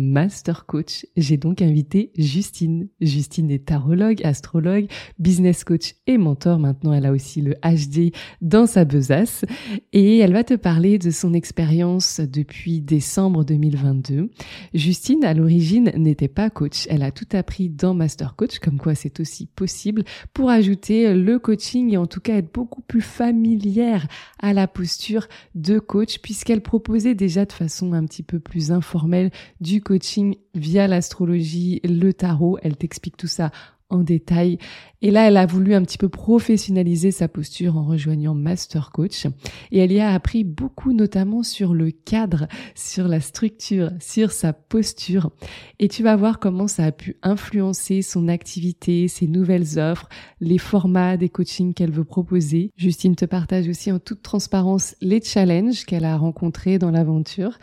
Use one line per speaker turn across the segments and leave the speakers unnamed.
Master Coach. J'ai donc invité Justine. Justine est tarologue, astrologue, business coach et mentor. Maintenant, elle a aussi le HD dans sa besace et elle va te parler de son expérience depuis décembre 2022. Justine, à l'origine, n'était pas coach. Elle a tout appris dans Master Coach, comme quoi c'est aussi possible pour ajouter le coaching et en tout cas être beaucoup plus familière à la posture de coach puisqu'elle proposait déjà de façon un petit peu plus informelle du coaching via l'astrologie, le tarot. Elle t'explique tout ça en détail. Et là, elle a voulu un petit peu professionnaliser sa posture en rejoignant Master Coach. Et elle y a appris beaucoup, notamment sur le cadre, sur la structure, sur sa posture. Et tu vas voir comment ça a pu influencer son activité, ses nouvelles offres, les formats des coachings qu'elle veut proposer. Justine te partage aussi en toute transparence les challenges qu'elle a rencontrés dans l'aventure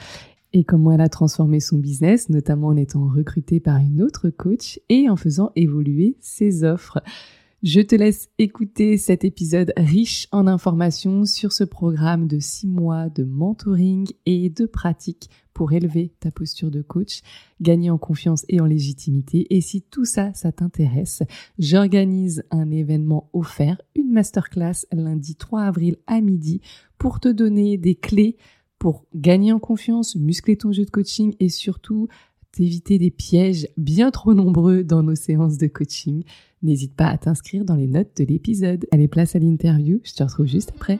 et comment elle a transformé son business, notamment en étant recrutée par une autre coach et en faisant évoluer ses offres. Je te laisse écouter cet épisode riche en informations sur ce programme de six mois de mentoring et de pratique pour élever ta posture de coach, gagner en confiance et en légitimité. Et si tout ça, ça t'intéresse, j'organise un événement offert, une masterclass lundi 3 avril à midi pour te donner des clés pour gagner en confiance, muscler ton jeu de coaching et surtout t'éviter des pièges bien trop nombreux dans nos séances de coaching. N'hésite pas à t'inscrire dans les notes de l'épisode. Allez, place à l'interview, je te retrouve juste après.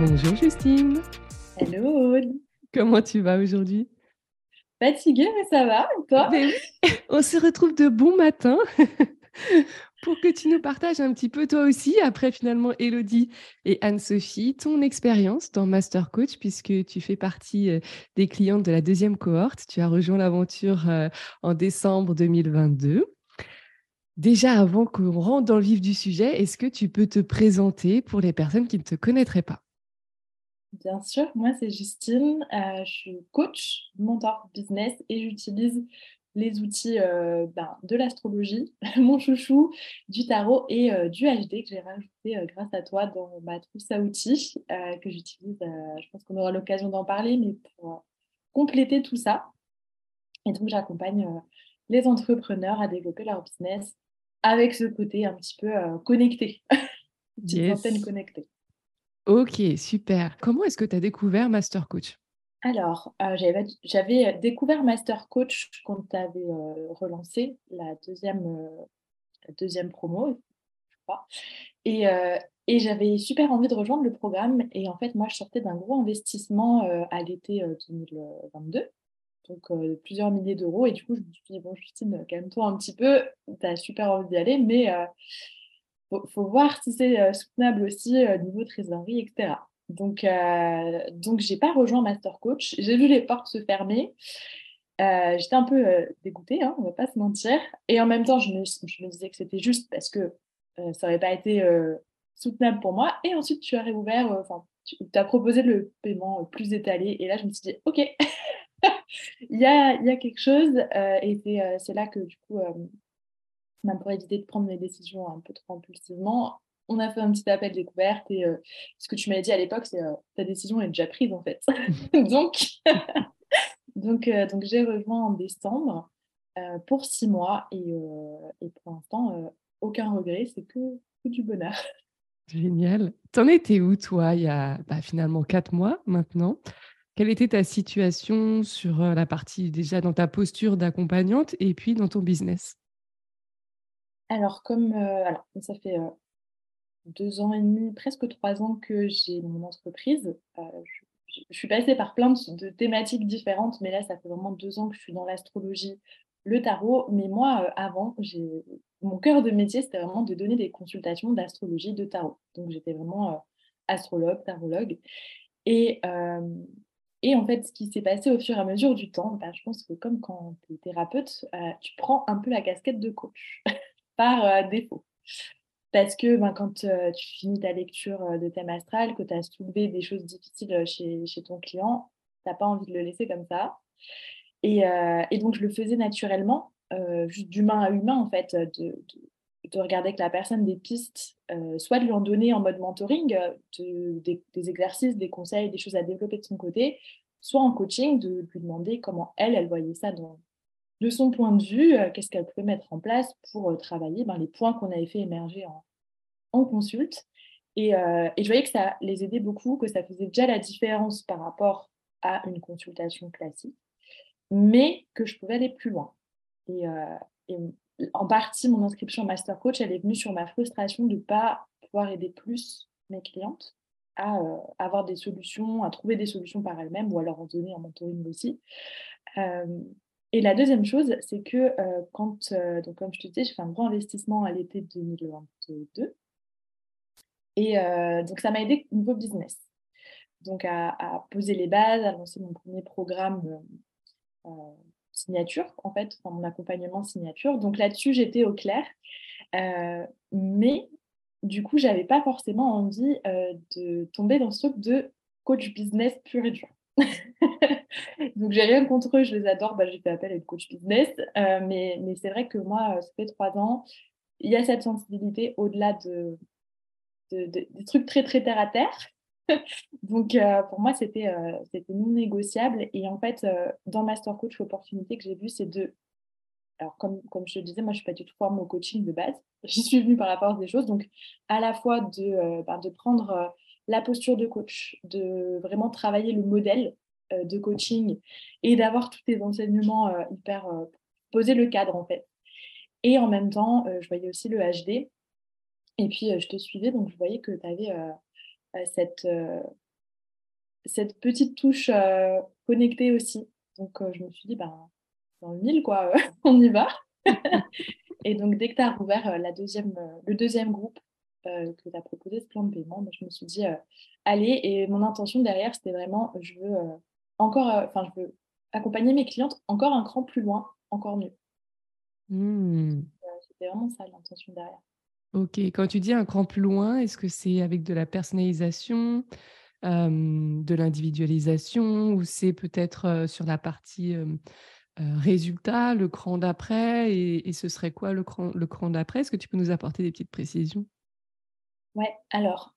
Bonjour Justine.
Hello
Comment tu vas aujourd'hui?
Fatiguée, mais ça va. toi?
Ben On se retrouve de bon matin pour que tu nous partages un petit peu toi aussi, après finalement Elodie et Anne-Sophie, ton expérience dans Master Coach, puisque tu fais partie euh, des clientes de la deuxième cohorte. Tu as rejoint l'aventure euh, en décembre 2022. Déjà, avant qu'on rentre dans le vif du sujet, est-ce que tu peux te présenter pour les personnes qui ne te connaîtraient pas?
Bien sûr, moi c'est Justine, euh, je suis coach, mentor business et j'utilise les outils euh, ben, de l'astrologie, mon chouchou, du tarot et euh, du HD que j'ai rajouté grâce à toi dans ma trousse à outils que j'utilise. je pense qu'on aura l'occasion d'en parler, mais pour compléter tout ça. Et donc j'accompagne les entrepreneurs à développer leur business avec ce côté un petit peu connecté, une antenne connectée.
Ok, super. Comment est-ce que tu as découvert Master Coach?
Alors, euh, j'avais découvert Master Coach quand tu avais euh, relancé la deuxième, euh, promo, je crois. Et, et j'avais super envie de rejoindre le programme. Et en fait, moi, je sortais d'un gros investissement à l'été 2022 donc plusieurs milliers d'euros. Et du coup, je me suis dit, bon, Justine, calme-toi un petit peu, tu as super envie d'y aller, mais faut, faut voir si c'est euh, soutenable aussi au euh, niveau trésorerie, etc. Donc, euh, donc j'ai pas rejoint Master Coach. J'ai vu les portes se fermer. J'étais un peu dégoûtée, hein, on va pas se mentir. Et en même temps, je me, disais que c'était juste parce que ça n'aurait pas été soutenable pour moi. Et ensuite, tu as réouvert, enfin, proposé le paiement plus étalé. Et là, je me suis dit, OK, il y a quelque chose. et c'est là que, du coup, même pour éviter de prendre des décisions un peu trop impulsivement, on a fait un petit appel découverte et euh, ce que tu m'avais dit à l'époque, c'est euh, ta décision est déjà prise en fait. donc, donc, euh, donc j'ai rejoint en décembre pour six mois et, et pour l'instant, aucun regret, c'est que, du bonheur.
Génial. T'en étais où toi il y a bah, finalement quatre mois maintenant? Quelle était ta situation sur la partie déjà dans ta posture d'accompagnante et puis dans ton business?
Alors, comme euh, alors, ça fait euh, deux ans et demi, presque trois ans que j'ai mon entreprise, euh, je, suis passée par plein de, thématiques différentes, mais là, ça fait vraiment deux ans que je suis dans l'astrologie, le tarot. Mais moi, avant, mon cœur de métier, c'était vraiment de donner des consultations d'astrologie, de tarot. Donc, j'étais vraiment astrologue, tarologue. Et Et en fait, ce qui s'est passé au fur et à mesure du temps, bah, je pense que comme quand tu es thérapeute, tu prends un peu la casquette de coach par défaut. Parce que ben, quand tu finis ta lecture de thème astral, que tu as soulevé des choses difficiles chez, ton client, tu n'as pas envie de le laisser comme ça. Et, donc, je le faisais naturellement, juste d'humain à humain, en fait, de, de, regarder avec la personne des pistes, soit de lui en donner en mode mentoring, des, des, exercices, des conseils, des choses à développer de son côté, soit en coaching, de lui demander comment elle, elle voyait ça dans, de son point de vue, euh, qu'est-ce qu'elle pouvait mettre en place pour euh, travailler ben, les points qu'on avait fait émerger en, en consulte. Et, euh, et, je voyais que ça les aidait beaucoup, que ça faisait déjà la différence par rapport à une consultation classique, mais que je pouvais aller plus loin. Et, en partie, mon inscription Master Coach, elle est venue sur ma frustration de ne pas pouvoir aider plus mes clientes à avoir des solutions, à trouver des solutions par elles-mêmes ou à leur en donner en mentoring aussi. Et la deuxième chose, c'est que euh, quand, euh, donc comme je te disais, j'ai fait un grand investissement à l'été 2022. Et euh, donc ça m'a aidé au niveau business. Donc à, poser les bases, à lancer mon premier programme signature, en fait, enfin, mon accompagnement signature. Donc là-dessus, j'étais au clair. mais du coup, j'avais pas forcément envie de tomber dans ce truc de coach business pur et dur. Donc, j'ai rien contre eux, je les adore. Bah, j'ai fait appel à une coach business. Euh, mais, mais c'est vrai que moi, euh, ça fait trois ans, il y a cette sensibilité au-delà de, des trucs très, très terre à terre. Donc, euh, pour moi, c'était c'était non négociable. Et en fait, dans Master Coach, l'opportunité que j'ai vue, c'est de. Alors, comme, comme je te disais, moi, je ne suis pas du tout formée au coaching de base. J'y suis venue par la force des choses. Donc, à la fois de, bah, de prendre la posture de coach, de vraiment travailler le modèle euh, de coaching et d'avoir tous tes enseignements euh, hyper euh, poser le cadre en fait. Et en même temps, je voyais aussi le HD. Et puis, je te suivais, donc je voyais que tu avais cette, cette petite touche connectée aussi. Donc, je me suis dit, ben, dans le mille, quoi, on y va. et donc, dès que tu as rouvert la deuxième, le deuxième groupe, euh, que tu as proposé ce plan de paiement, je me suis dit, euh, allez, et mon intention derrière, c'était vraiment, je veux euh, encore, enfin, je veux accompagner mes clientes encore un cran plus loin, encore mieux. Mmh. C'était vraiment ça l'intention derrière.
Ok, quand tu dis un cran plus loin, est-ce que c'est avec de la personnalisation, de l'individualisation, ou c'est peut-être sur la partie résultat, le cran d'après, et, ce serait quoi le cran, le cran d'après? Est-ce que tu peux nous apporter des petites précisions?
Ouais, alors,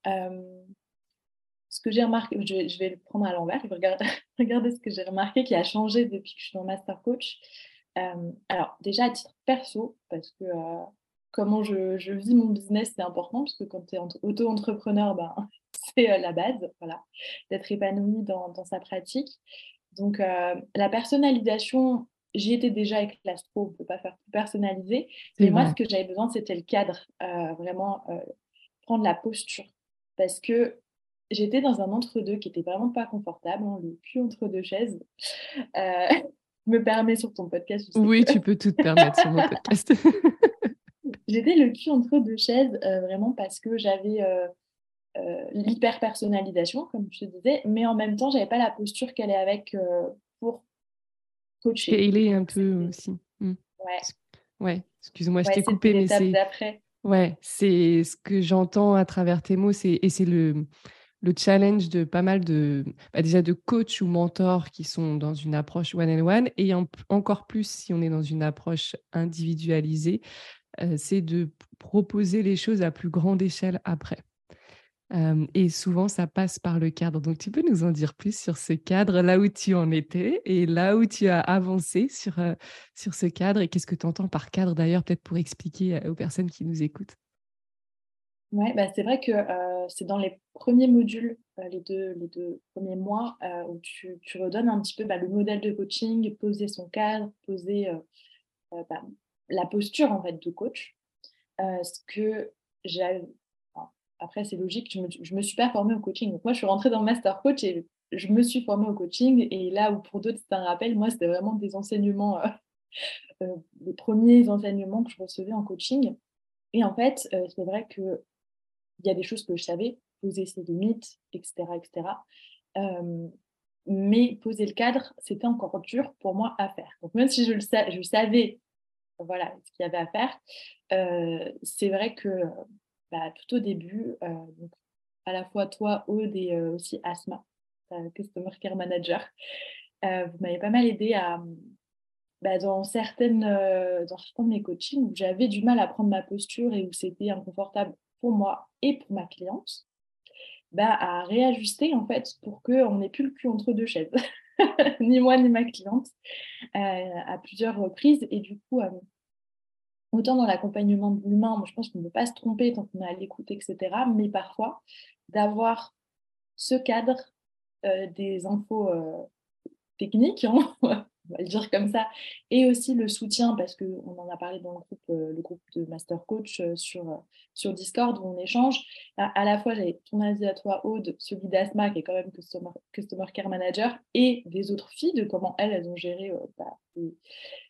ce que j'ai remarqué, je, vais le prendre à l'envers, je vais regarder, ce que j'ai remarqué qui a changé depuis que je suis en Master Coach. alors, déjà à titre perso, parce que comment je, vis mon business, c'est important, parce que quand tu es auto-entrepreneur, ben, c'est la base, voilà, d'être épanoui dans, dans, sa pratique. Donc, la personnalisation, j'y étais déjà avec l'astro, on ne peut pas faire plus personnalisé. Mais moi, ce que j'avais besoin, c'était le cadre, vraiment prendre la posture. Parce que j'étais dans un entre-deux qui était vraiment pas confortable, hein, le cul entre deux chaises. Euh, me permets sur ton podcast.
Oui, tu peux tout te permettre sur mon podcast.
j'étais le cul entre deux chaises, euh, vraiment parce que j'avais euh, l'hyper-personnalisation, comme je te disais, mais en même temps, j'avais pas la posture qu'elle est avec pour coacher.
il est un peu aussi. Mmh. Ouais. Ouais, excuse-moi, je t'ai coupé, mais c'est. Ouais, c'est ce que j'entends à travers tes mots, c'est et c'est le le challenge de pas mal de bah, déjà de coachs ou mentors qui sont dans une approche one on one et encore plus si on est dans une approche individualisée, euh, c'est de proposer les choses à plus grande échelle après et souvent, ça passe par le cadre. Donc, tu peux nous en dire plus sur ce cadre, là où tu en étais et là où tu as avancé sur, sur ce cadre et qu'est-ce que tu entends par cadre d'ailleurs, peut-être pour expliquer aux personnes qui nous écoutent?
Oui, bah, c'est vrai que c'est dans les premiers modules, les, deux, les deux premiers mois, où tu, tu, redonnes un petit peu bah, le modèle de coaching, poser son cadre, poser bah, la posture en fait de coach. ce que après, c'est logique, je me, me suis pas formée au coaching. Donc, moi, je suis rentrée dans Master Coach et je me suis formée au coaching. Et là où pour d'autres, c'est un rappel, moi, c'était vraiment des enseignements, euh, euh, les premiers enseignements que je recevais en coaching. Et en fait, c'est vrai qu'il y a des choses que je savais, poser ses limites, etc. etc. mais poser le cadre, c'était encore dur pour moi à faire. Donc même si je le savais voilà, ce qu'il y avait à faire, euh, c'est vrai que bah, tout au début, euh, donc, à la fois toi, Aude, et euh, aussi Asma, Customer Care Manager, vous m'avez pas mal aidé à, bah, dans, certaines, dans certains de mes coachings où j'avais du mal à prendre ma posture et où c'était inconfortable pour moi et pour ma cliente. Bah, à réajuster en fait pour qu'on n'ait plus le cul entre deux chaises, ni moi ni ma cliente, à plusieurs reprises. Et du coup, autant dans l'accompagnement de l'humain, je pense qu'on ne peut pas se tromper tant qu'on est à l'écoute, etc. Mais parfois, d'avoir ce cadre euh, des infos euh, techniques, hein, on va le dire comme ça, et aussi le soutien, parce qu'on en a parlé dans le groupe, euh, le groupe de Master Coach sur, sur Discord où on échange. À, la fois, j'avais ton avis à toi, Aude, celui d'Asma, qui est quand même Customer, Customer Care Manager, et des autres filles, de comment elles, elles ont géré bah,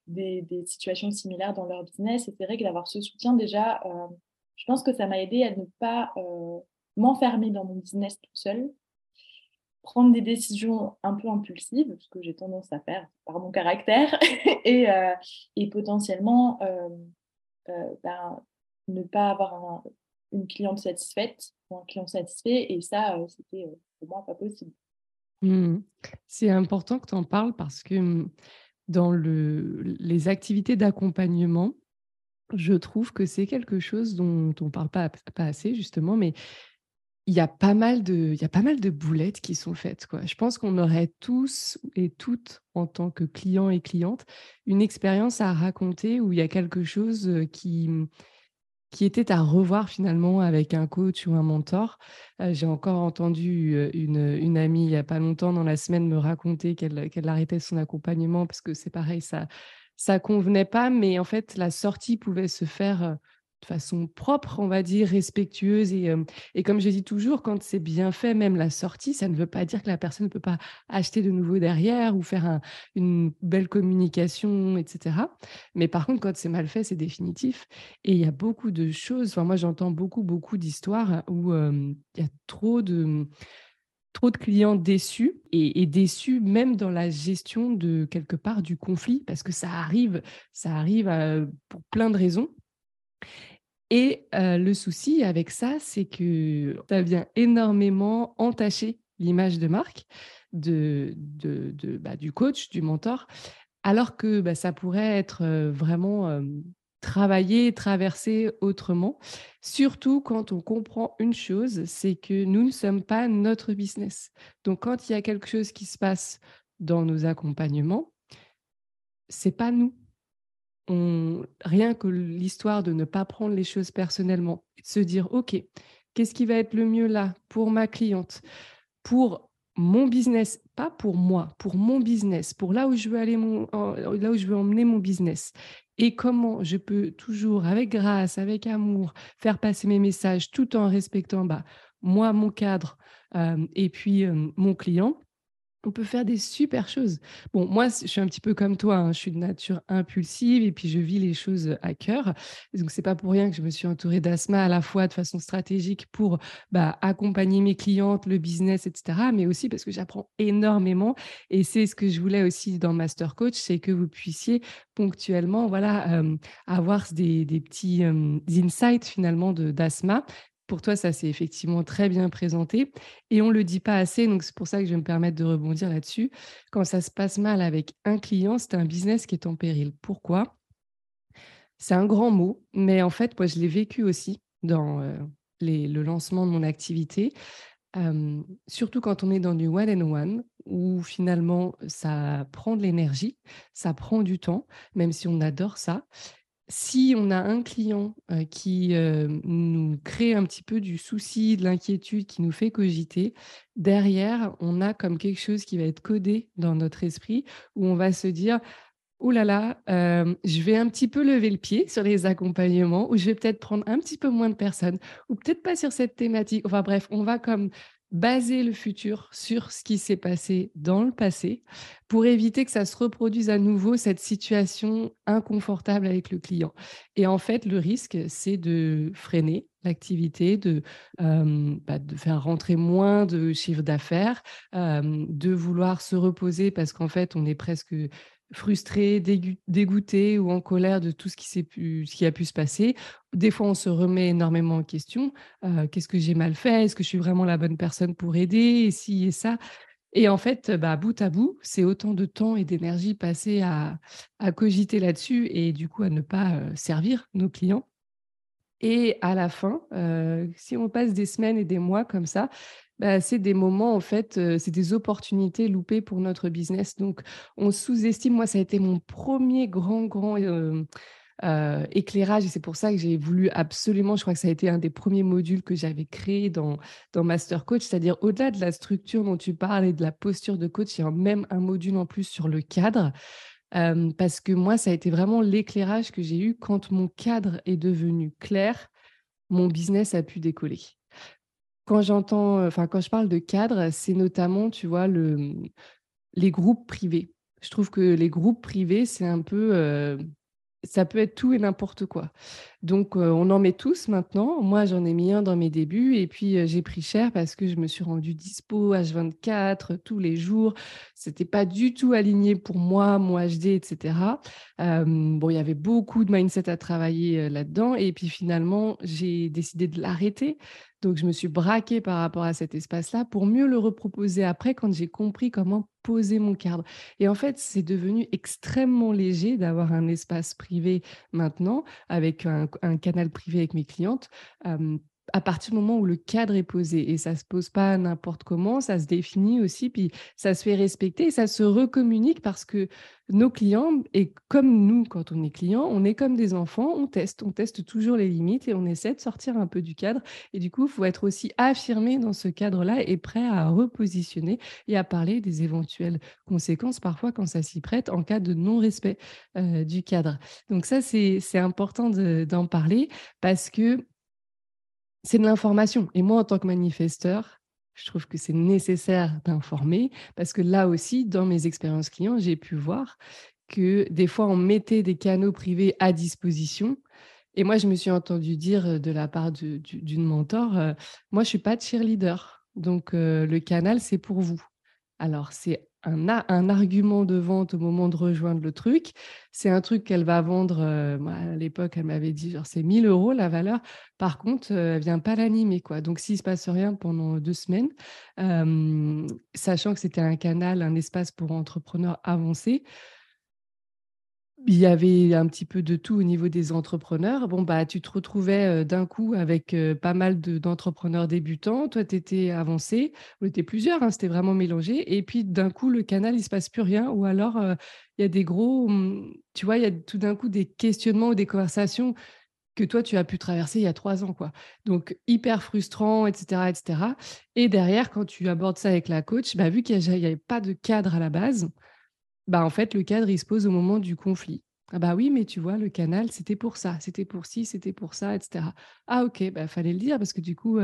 des, situations similaires dans leur business. Et c'est vrai que d'avoir ce soutien, déjà, euh, je pense que ça m'a aidé à ne pas euh, m'enfermer dans mon business toute seule, prendre des décisions un peu impulsives, ce que j'ai tendance à faire par mon caractère, et, euh, et, potentiellement ben, ne pas avoir une cliente satisfaite ou un client satisfait. Et ça, c'était pour moi pas possible.
Mmh. C'est important que tu en parles parce que mmh, dans le, les activités d'accompagnement, je trouve que c'est quelque chose dont on ne parle pas, pas assez, justement, mais il y, a pas mal de, il y a pas mal de boulettes qui sont faites. Quoi. Je pense qu'on aurait tous et toutes, en tant que clients et clientes, une expérience à raconter où il y a quelque chose qui, qui était à revoir finalement avec un coach ou un mentor. J'ai encore entendu une, une, amie il n'y a pas longtemps dans la semaine me raconter qu'elle arrêtait son accompagnement parce que c'est pareil, ça ça convenait pas, mais en fait la sortie pouvait se faire façon propre, on va dire, respectueuse. Et, et comme je dis toujours, quand c'est bien fait, même la sortie, ça ne veut pas dire que la personne ne peut pas acheter de nouveau derrière ou faire une belle communication, etc. Mais par contre, quand c'est mal fait, c'est définitif. Et il y a beaucoup de choses, enfin, moi j'entends beaucoup, beaucoup d'histoires où il y a trop de trop de clients déçus et, et, déçus même dans la gestion de quelque part du conflit parce que ça arrive, ça arrive pour plein de raisons. Et le souci avec ça, c'est que ça vient énormément entacher l'image de marque de, bah, du coach, du mentor, alors que bah, ça pourrait être vraiment travaillé, traversé autrement. Surtout quand on comprend une chose, c'est que nous ne sommes pas notre business. Donc quand il y a quelque chose qui se passe dans nos accompagnements, c'est pas nous rien que l'histoire de ne pas prendre les choses personnellement, se dire, OK, qu'est-ce qui va être le mieux là pour ma cliente, pour mon business, pas pour moi, pour mon business, pour là où je veux aller, mon, là où je veux emmener mon business. Et comment je peux toujours, avec grâce, avec amour, faire passer mes messages tout en respectant bah, moi, mon cadre euh, et puis euh, mon client on peut faire des super choses. Bon, moi, je suis un petit peu comme toi, hein, je suis de nature impulsive et puis je vis les choses à cœur. Donc, c'est pas pour rien que je me suis entourée d'Asma à la fois de façon stratégique pour bah, accompagner mes clientes, le business, etc., mais aussi parce que j'apprends énormément. Et c'est ce que je voulais aussi dans Master Coach, c'est que vous puissiez ponctuellement voilà, euh, avoir des, petits euh, insights finalement d'Asma pour toi, ça s'est effectivement très bien présenté. Et on ne le dit pas assez, donc c'est pour ça que je vais me permettre de rebondir là-dessus. Quand ça se passe mal avec un client, c'est un business qui est en péril. Pourquoi? C'est un grand mot, mais en fait, moi, je l'ai vécu aussi dans euh, le lancement de mon activité. surtout quand on est dans du one and one, où finalement ça prend de l'énergie, ça prend du temps, même si on adore ça si on a un client qui nous crée un petit peu du souci, de l'inquiétude, qui nous fait cogiter, derrière, on a comme quelque chose qui va être codé dans notre esprit, où on va se dire, oh là là, je vais un petit peu lever le pied sur les accompagnements, ou je vais peut-être prendre un petit peu moins de personnes, ou peut-être pas sur cette thématique. Enfin bref, on va comme baser le futur sur ce qui s'est passé dans le passé pour éviter que ça se reproduise à nouveau cette situation inconfortable avec le client. Et en fait, le risque, c'est de freiner l'activité, de, bah, faire rentrer moins de chiffre d'affaires, de vouloir se reposer parce qu'en fait, on est presque frustré, dégoûté ou en colère de tout ce qui, pu, ce qui a pu se passer. Des fois, on se remet énormément en question. Qu'est-ce que j'ai mal fait? Est-ce que je suis vraiment la bonne personne pour aider? Et si et ça et en fait, bah, bout à bout, c'est autant de temps et d'énergie passée à, à cogiter là-dessus et du coup à ne pas servir nos clients. Et à la fin, si on passe des semaines et des mois comme ça, bah, c'est des moments, en fait, c'est des opportunités loupées pour notre business. Donc, on sous-estime. Moi, ça a été mon premier grand, grand éclairage et c'est pour ça que j'ai voulu absolument, je crois que ça a été un des premiers modules que j'avais créé dans, dans Master Coach, c'est-à-dire au-delà de la structure dont tu parles et de la posture de coach, il y a même un module en plus sur le cadre. parce que moi, ça a été vraiment l'éclairage que j'ai eu quand mon cadre est devenu clair, mon business a pu décoller. Quand j'entends, enfin, quand je parle de cadre, c'est notamment, tu vois, le, les groupes privés. Je trouve que les groupes privés, c'est un peu ça peut être tout et n'importe quoi. Donc, on en met tous maintenant. Moi, j'en ai mis un dans mes débuts et puis j'ai pris cher parce que je me suis rendue dispo H24 tous les jours. C'était pas du tout aligné pour moi, mon HD, etc. bon, il y avait beaucoup de mindset à travailler là-dedans et puis finalement, j'ai décidé de l'arrêter donc, je me suis braquée par rapport à cet espace-là pour mieux le reproposer après quand j'ai compris comment poser mon cadre. Et en fait, c'est devenu extrêmement léger d'avoir un espace privé maintenant avec un, canal privé avec mes clientes à partir du moment où le cadre est posé et ça se pose pas n'importe comment, ça se définit aussi, puis ça se fait respecter et ça se recommunique parce que nos clients, et comme nous quand on est client, on est comme des enfants, on teste, on teste toujours les limites et on essaie de sortir un peu du cadre. Et du coup, il faut être aussi affirmé dans ce cadre-là et prêt à repositionner et à parler des éventuelles conséquences parfois quand ça s'y prête en cas de non-respect euh, du cadre. Donc ça, c'est important d'en parler parce que c'est de l'information. Et moi, en tant que manifesteur, je trouve que c'est nécessaire d'informer parce que là aussi, dans mes expériences clients, j'ai pu voir que des fois, on mettait des canaux privés à disposition. Et moi, je me suis entendu dire de la part d'une mentor, euh, moi, je suis pas cheerleader. Donc, euh, le canal, c'est pour vous. Alors, c'est un, un, argument de vente au moment de rejoindre le truc. C'est un truc qu'elle va vendre. Euh, à l'époque, elle m'avait dit genre c'est 1000 euros la valeur. Par contre, euh, elle vient pas l'animer quoi. Donc s'il se passe rien pendant deux semaines, sachant que c'était un canal, un espace pour entrepreneurs avancés, il y avait un petit peu de tout au niveau des entrepreneurs. Bon, bah, tu te retrouvais d'un coup avec pas mal d'entrepreneurs débutants. Toi, tu étais avancé. On était plusieurs, hein, c'était vraiment mélangé. Et puis, d'un coup, le canal, il se passe plus rien. Ou alors, il y a des gros. Mmh, tu vois, il y a tout d'un coup des questionnements ou des conversations que toi, tu as pu traverser il y a trois ans. quoi. Donc, hyper frustrant, etc., etc. Et derrière, quand tu abordes ça avec la coach, bah, vu qu'il n'y avait pas de cadre à la base, bah, en fait, le cadre, il se pose au moment du conflit. Ah bah oui, mais tu vois, le canal, c'était pour ça, c'était pour ci, c'était pour ça, etc. Ah ok, bah fallait le dire parce que du coup,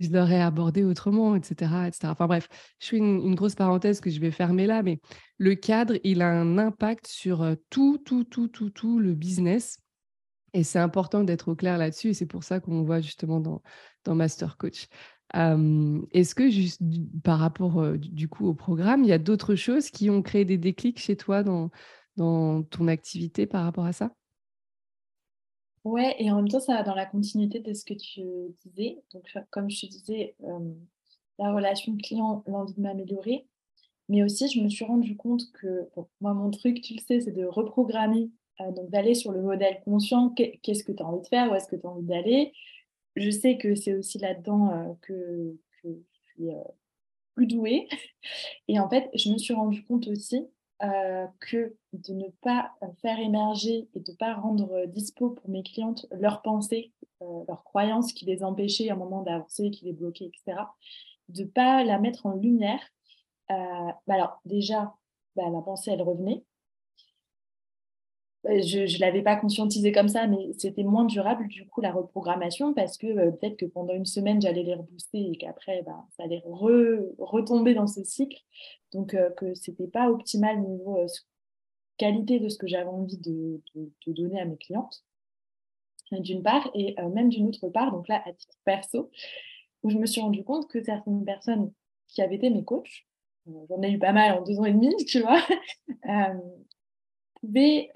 je l'aurais abordé autrement, etc., etc. Enfin bref, je fais une, grosse parenthèse que je vais fermer là, mais le cadre, il a un impact sur tout, tout, tout, tout, tout le business. Et c'est important d'être au clair là-dessus. Et c'est pour ça qu'on voit justement dans, dans Master Coach. Est-ce que par rapport du coup au programme, il y a d'autres choses qui ont créé des déclics chez toi dans, ton activité par rapport à ça?
Ouais, et en même temps, ça va dans la continuité de ce que tu disais. Donc, comme je te disais, la relation client, l'envie de m'améliorer. Mais aussi, je me suis rendu compte que, moi, mon truc, tu le sais, c'est de reprogrammer, donc d'aller sur le modèle conscient. Qu'est-ce que tu as envie de faire? Où est-ce que tu as envie d'aller? Je sais que c'est aussi là-dedans euh, que, je suis euh, plus douée. Et en fait, je me suis rendu compte aussi euh, que de ne pas faire émerger et de ne pas rendre dispo pour mes clientes leurs pensées, leurs croyances qui les empêchaient à un moment d'avancer, qui les bloquaient, etc., de ne pas la mettre en lumière. Bah alors déjà, bah, la pensée, elle revenait. Euh, je ne l'avais pas conscientisé comme ça, mais c'était moins durable du coup la reprogrammation parce que euh, peut-être que pendant une semaine j'allais les rebooster et qu'après bah, ça allait retomber dans ce cycle. Donc euh, que c'était pas optimal niveau qualité de ce que j'avais envie de, donner à mes clientes. d'une part, et même d'une autre part, donc là, à titre perso, où je me suis rendu compte que certaines personnes qui avaient été mes coachs, j'en ai eu pas mal en deux ans et demi, tu vois, pouvaient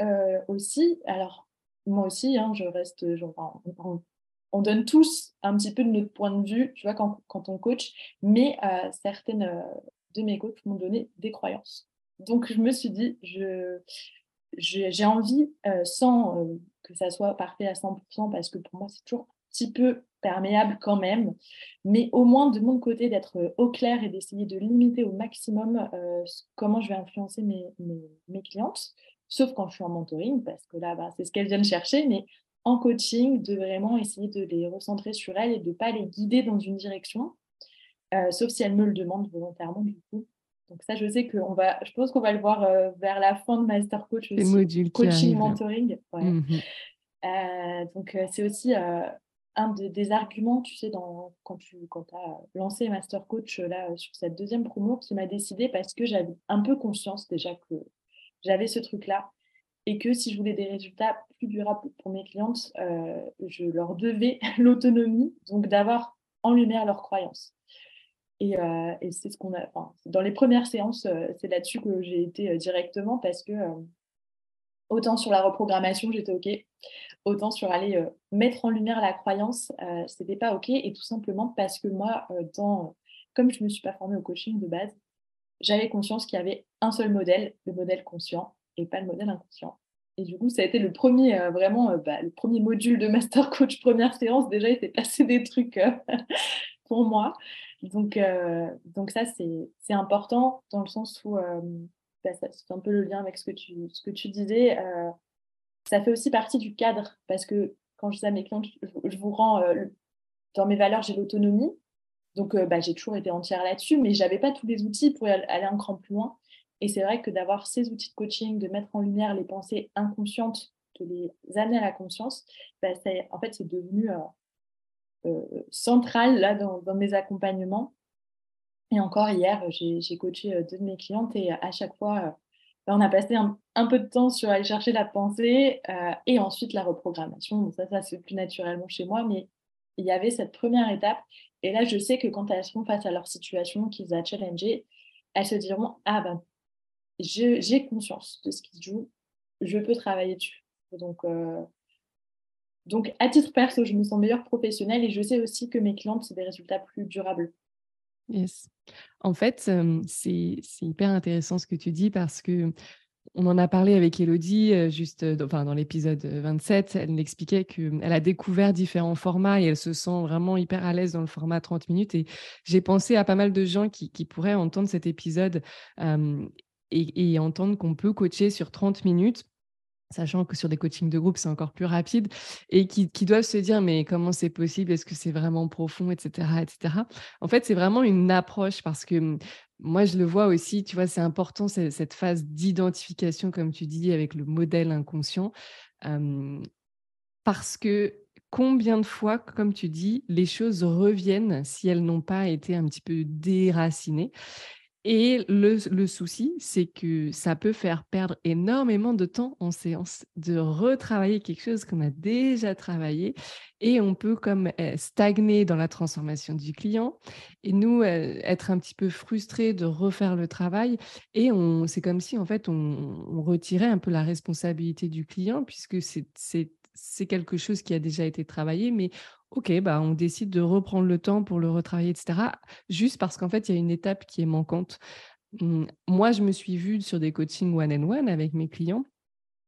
aussi, alors moi aussi, hein, je reste, on, donne tous un petit peu de notre point de vue, tu vois, quand, quand on coach, mais certaines de mes coachs m'ont donné des croyances. Donc, je me suis dit, je, j'ai envie, euh, sans euh, que ça soit parfait à 100%, parce que pour moi, c'est toujours un petit peu perméable quand même, mais au moins de mon côté, d'être euh, au clair et d'essayer de limiter au maximum comment je vais influencer mes, mes, clientes, sauf quand je suis en mentoring, parce que là, bah, c'est ce qu'elles viennent chercher, mais en coaching, de vraiment essayer de les recentrer sur elles et de ne pas les guider dans une direction, sauf si elles me le demandent volontairement, du coup. Donc ça, je sais qu'on va, je pense qu'on va le voir euh, vers la fin de Master Coach aussi.
modules
coaching, mentoring.
Mmh
euh, donc euh, c'est aussi un des arguments, tu sais, dans, quand tu quand as lancé Master Coach là sur cette deuxième promo, qui m'a décidé parce que j'avais un peu conscience déjà que j'avais ce truc-là et que si je voulais des résultats plus durables pour mes clientes, je leur devais l'autonomie, donc d'avoir en lumière leurs croyances. Euh, et, c'est ce qu'on a. dans les premières séances, euh, c'est là-dessus que j'ai été euh, directement parce que autant sur la reprogrammation, j'étais OK, autant sur aller mettre en lumière la croyance, c'était pas OK. Et tout simplement parce que moi, comme je me suis pas formée au coaching de base, j'avais conscience qu'il y avait un seul modèle, le modèle conscient, et pas le modèle inconscient. Et du coup, ça a été le premier, vraiment, bah, le premier module de Master Coach, première séance. Déjà, il s'est passé des trucs pour moi. Donc, euh, donc ça, c'est important dans le sens où euh, bah, ça fait un peu le lien avec ce que tu, ce que tu disais. Euh, ça fait aussi partie du cadre parce que quand je dis à mes clients, je, vous rends dans mes valeurs, j'ai l'autonomie. Donc, bah, j'ai toujours été entière là-dessus, mais je n'avais pas tous les outils pour aller un cran plus loin. Et c'est vrai que d'avoir ces outils de coaching, de mettre en lumière les pensées inconscientes, de les amener à la conscience, bah, en fait, c'est devenu euh, centrale là, dans, mes accompagnements. Et encore hier, j'ai coaché euh, deux de mes clientes et à chaque fois, euh, bah, on a passé un, peu de temps sur aller chercher la pensée et ensuite la reprogrammation. ça, ça se fait plus naturellement chez moi, mais il y avait cette première étape. Et là, je sais que quand elles seront face à leur situation qu'ils a challengé, elles se diront Ah ben, j'ai conscience de ce qui se joue, je peux travailler dessus. Donc, donc, à titre perso, je me sens meilleure professionnelle et je sais aussi que mes clientes, c'est des résultats plus durables.
Yes. En fait, c'est hyper intéressant ce que tu dis parce que on en a parlé avec Elodie juste enfin, dans l'épisode 27. Elle m'expliquait qu'elle a découvert différents formats et elle se sent vraiment hyper à l'aise dans le format 30 minutes. Et j'ai pensé à pas mal de gens qui, pourraient entendre cet épisode et, et entendre qu'on peut coacher sur 30 minutes sachant que sur des coachings de groupe, c'est encore plus rapide, et qui, doivent se dire, mais comment c'est possible? Est-ce que c'est vraiment profond, etc., etc. En fait, c'est vraiment une approche parce que mmh, moi, je le vois aussi, tu vois, c'est important cette phase d'identification, comme tu dis, avec le modèle inconscient, parce que combien de fois, comme tu dis, les choses reviennent si elles n'ont pas été un petit peu déracinées? Et le, souci, c'est que ça peut faire perdre énormément de temps en séance, de retravailler quelque chose qu'on a déjà travaillé. Et on peut comme eh, stagner dans la transformation du client. Et nous, eh, être un petit peu frustrés de refaire le travail. Et c'est comme si, en fait, on, on, retirait un peu la responsabilité du client, puisque c'est quelque chose qui a déjà été travaillé, mais OK, bah, on décide de reprendre le temps pour le retravailler, etc. Juste parce qu'en fait, il y a une étape qui est manquante. Mmh, moi, je me suis vue sur des coachings one-on-one avec mes clients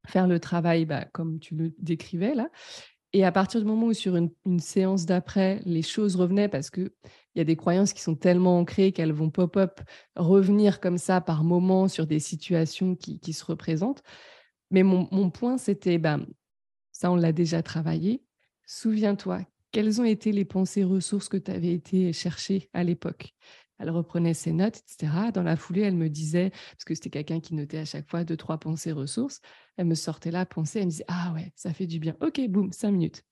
faire le travail bah, comme tu le décrivais là. Et à partir du moment où sur une, séance d'après, les choses revenaient parce qu'il y a des croyances qui sont tellement ancrées qu'elles vont pop-up, revenir comme ça par moments sur des situations qui, se représentent. Mais mon, point, c'était, ben, ça, on l'a déjà travaillé. Souviens-toi, quelles ont été les pensées ressources que tu avais été chercher à l'époque? Elle reprenait ses notes, etc. Dans la foulée, elle me disait, parce que c'était quelqu'un qui notait à chaque fois deux, trois pensées ressources, elle me sortait là, pensée, elle me disait, ah ouais, ça fait du bien. Ok, boum, cinq minutes.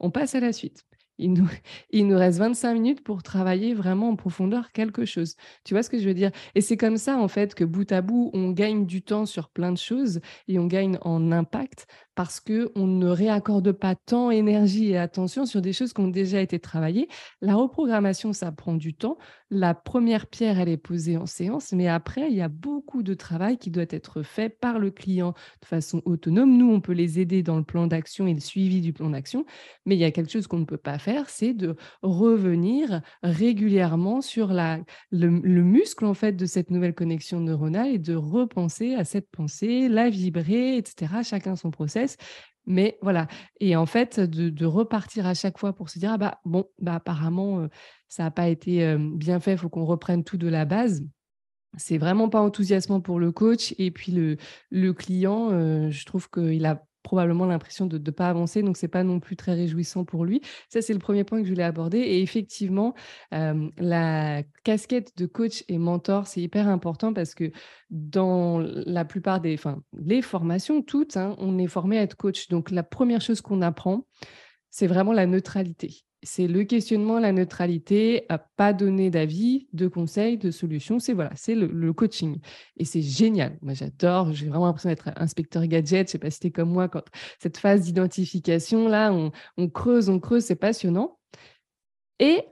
On passe à la suite. Il nous, il nous reste 25 minutes pour travailler vraiment en profondeur quelque chose. Tu vois ce que je veux dire? Et c'est comme ça, en fait, que bout à bout, on gagne du temps sur plein de choses et on gagne en impact parce qu'on ne réaccorde pas tant énergie et attention sur des choses qui ont déjà été travaillées. La reprogrammation, ça prend du temps. La première pierre, elle est posée en séance, mais après, il y a beaucoup de travail qui doit être fait par le client de façon autonome. Nous, on peut les aider dans le plan d'action et le suivi du plan d'action, mais il y a quelque chose qu'on ne peut pas faire, c'est de revenir régulièrement sur la, le, muscle en fait de cette nouvelle connexion neuronale et de repenser à cette pensée, la vibrer, etc. Chacun son process. Mais voilà, et en fait, de, repartir à chaque fois pour se dire, ah bah bon, bah apparemment, euh, ça n'a pas été bien fait, il faut qu'on reprenne tout de la base. C'est vraiment pas enthousiasmant pour le coach. Et puis le, le client, je trouve qu'il a probablement l'impression de ne pas avancer, donc c'est pas non plus très réjouissant pour lui. Ça, c'est le premier point que je voulais aborder. Et effectivement, la casquette de coach et mentor, c'est hyper important parce que dans la plupart des, enfin, les formations, toutes, hein, on est formé à être coach. Donc la première chose qu'on apprend, c'est vraiment la neutralité c'est le questionnement, la neutralité, à pas donner d'avis, de conseils, de solutions. C'est voilà, c'est le, coaching. Et c'est génial. Moi, j'adore. J'ai vraiment l'impression d'être inspecteur gadget. Je sais pas si es comme moi quand cette phase d'identification là, on, creuse, on creuse, c'est passionnant. Et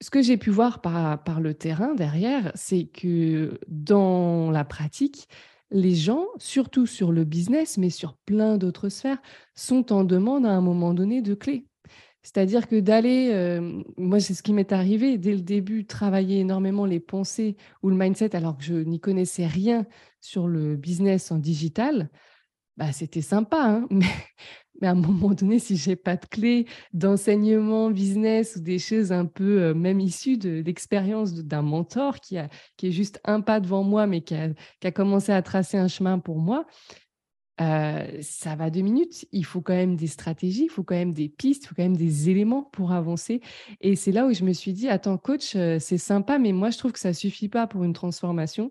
ce que j'ai pu voir par, par le terrain derrière, c'est que dans la pratique, les gens, surtout sur le business, mais sur plein d'autres sphères, sont en demande à un moment donné de clés. C'est-à-dire que d'aller, euh, moi c'est ce qui m'est arrivé. Dès le début, travailler énormément les pensées ou le mindset alors que je n'y connaissais rien sur le business en digital, bah, c'était sympa, hein. Mais, à un moment donné, si j'ai pas de clé d'enseignement business ou des choses un peu euh, même issues de l'expérience d'un mentor qui, est juste un pas devant moi, mais qui a commencé à tracer un chemin pour moi, euh, ça va deux minutes. Il faut quand même des stratégies, il faut quand même des pistes, il faut quand même des éléments pour avancer. Et c'est là où je me suis dit, attends, coach, euh, c'est sympa, mais moi, je trouve que ça suffit pas pour une transformation.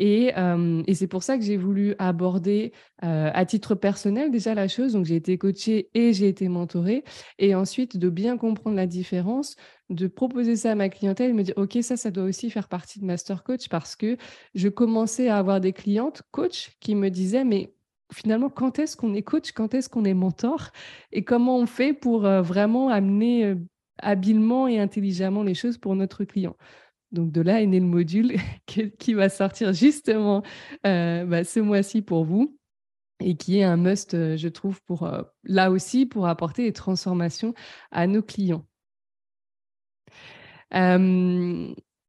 Et, euh, et c'est pour ça que j'ai voulu aborder à titre personnel déjà la chose. Donc, j'ai été coachée et j'ai été mentorée. Et ensuite, de bien comprendre la différence, de proposer ça à ma clientèle, me dire, OK, ça, ça doit aussi faire partie de Master Coach parce que je commençais à avoir des clientes coach qui me disaient, mais finalement, quand est-ce qu'on est coach, quand est-ce qu'on est mentor et comment on fait pour euh, vraiment amener euh, habilement et intelligemment les choses pour notre client. Donc de là est né le module qui va sortir justement euh, bah, ce mois-ci pour vous et qui est un must, je trouve, pour là aussi pour apporter des transformations à nos clients.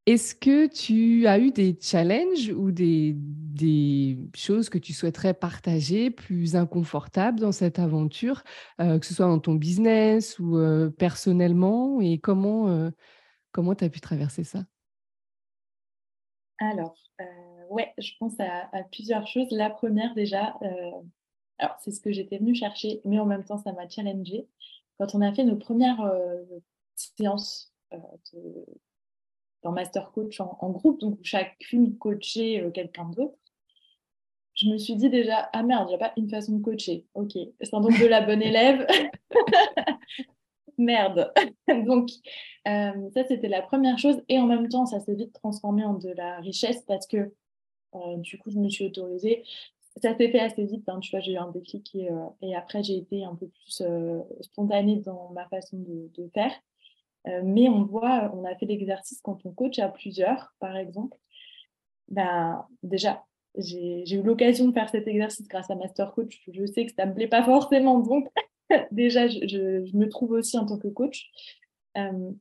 Est-ce que tu as eu des challenges ou des, choses que tu souhaiterais partager plus inconfortables dans cette aventure, euh, que ce soit dans ton business ou euh, personnellement? Et comment euh, comment tu as pu traverser ça?
Alors, ouais, je pense à, plusieurs choses. La première déjà, alors c'est ce que j'étais venue chercher, mais en même temps ça m'a challengée. Quand on a fait nos premières séances de dans Master Coach en, groupe, donc chacune coachait euh, quelqu'un d'autre, je me suis dit déjà, ah merde, il n'y a pas une façon de coacher. Ok, syndrome de la bonne élève. merde. donc, euh, ça, c'était la première chose. Et en même temps, ça s'est vite transformé en de la richesse parce que, euh, du coup, je me suis autorisée. Ça s'est fait assez vite, hein, tu vois, j'ai eu un déclic et, après, j'ai été un peu plus spontanée dans ma façon de faire. Euh, mais on voit, on a fait l'exercice quand on coach à plusieurs, par exemple. Ben, déjà, j'ai eu l'occasion de faire cet exercice grâce à Master Coach. Je sais que ça ne me plaît pas forcément, donc déjà, je, me trouve aussi en tant que coach. Euh,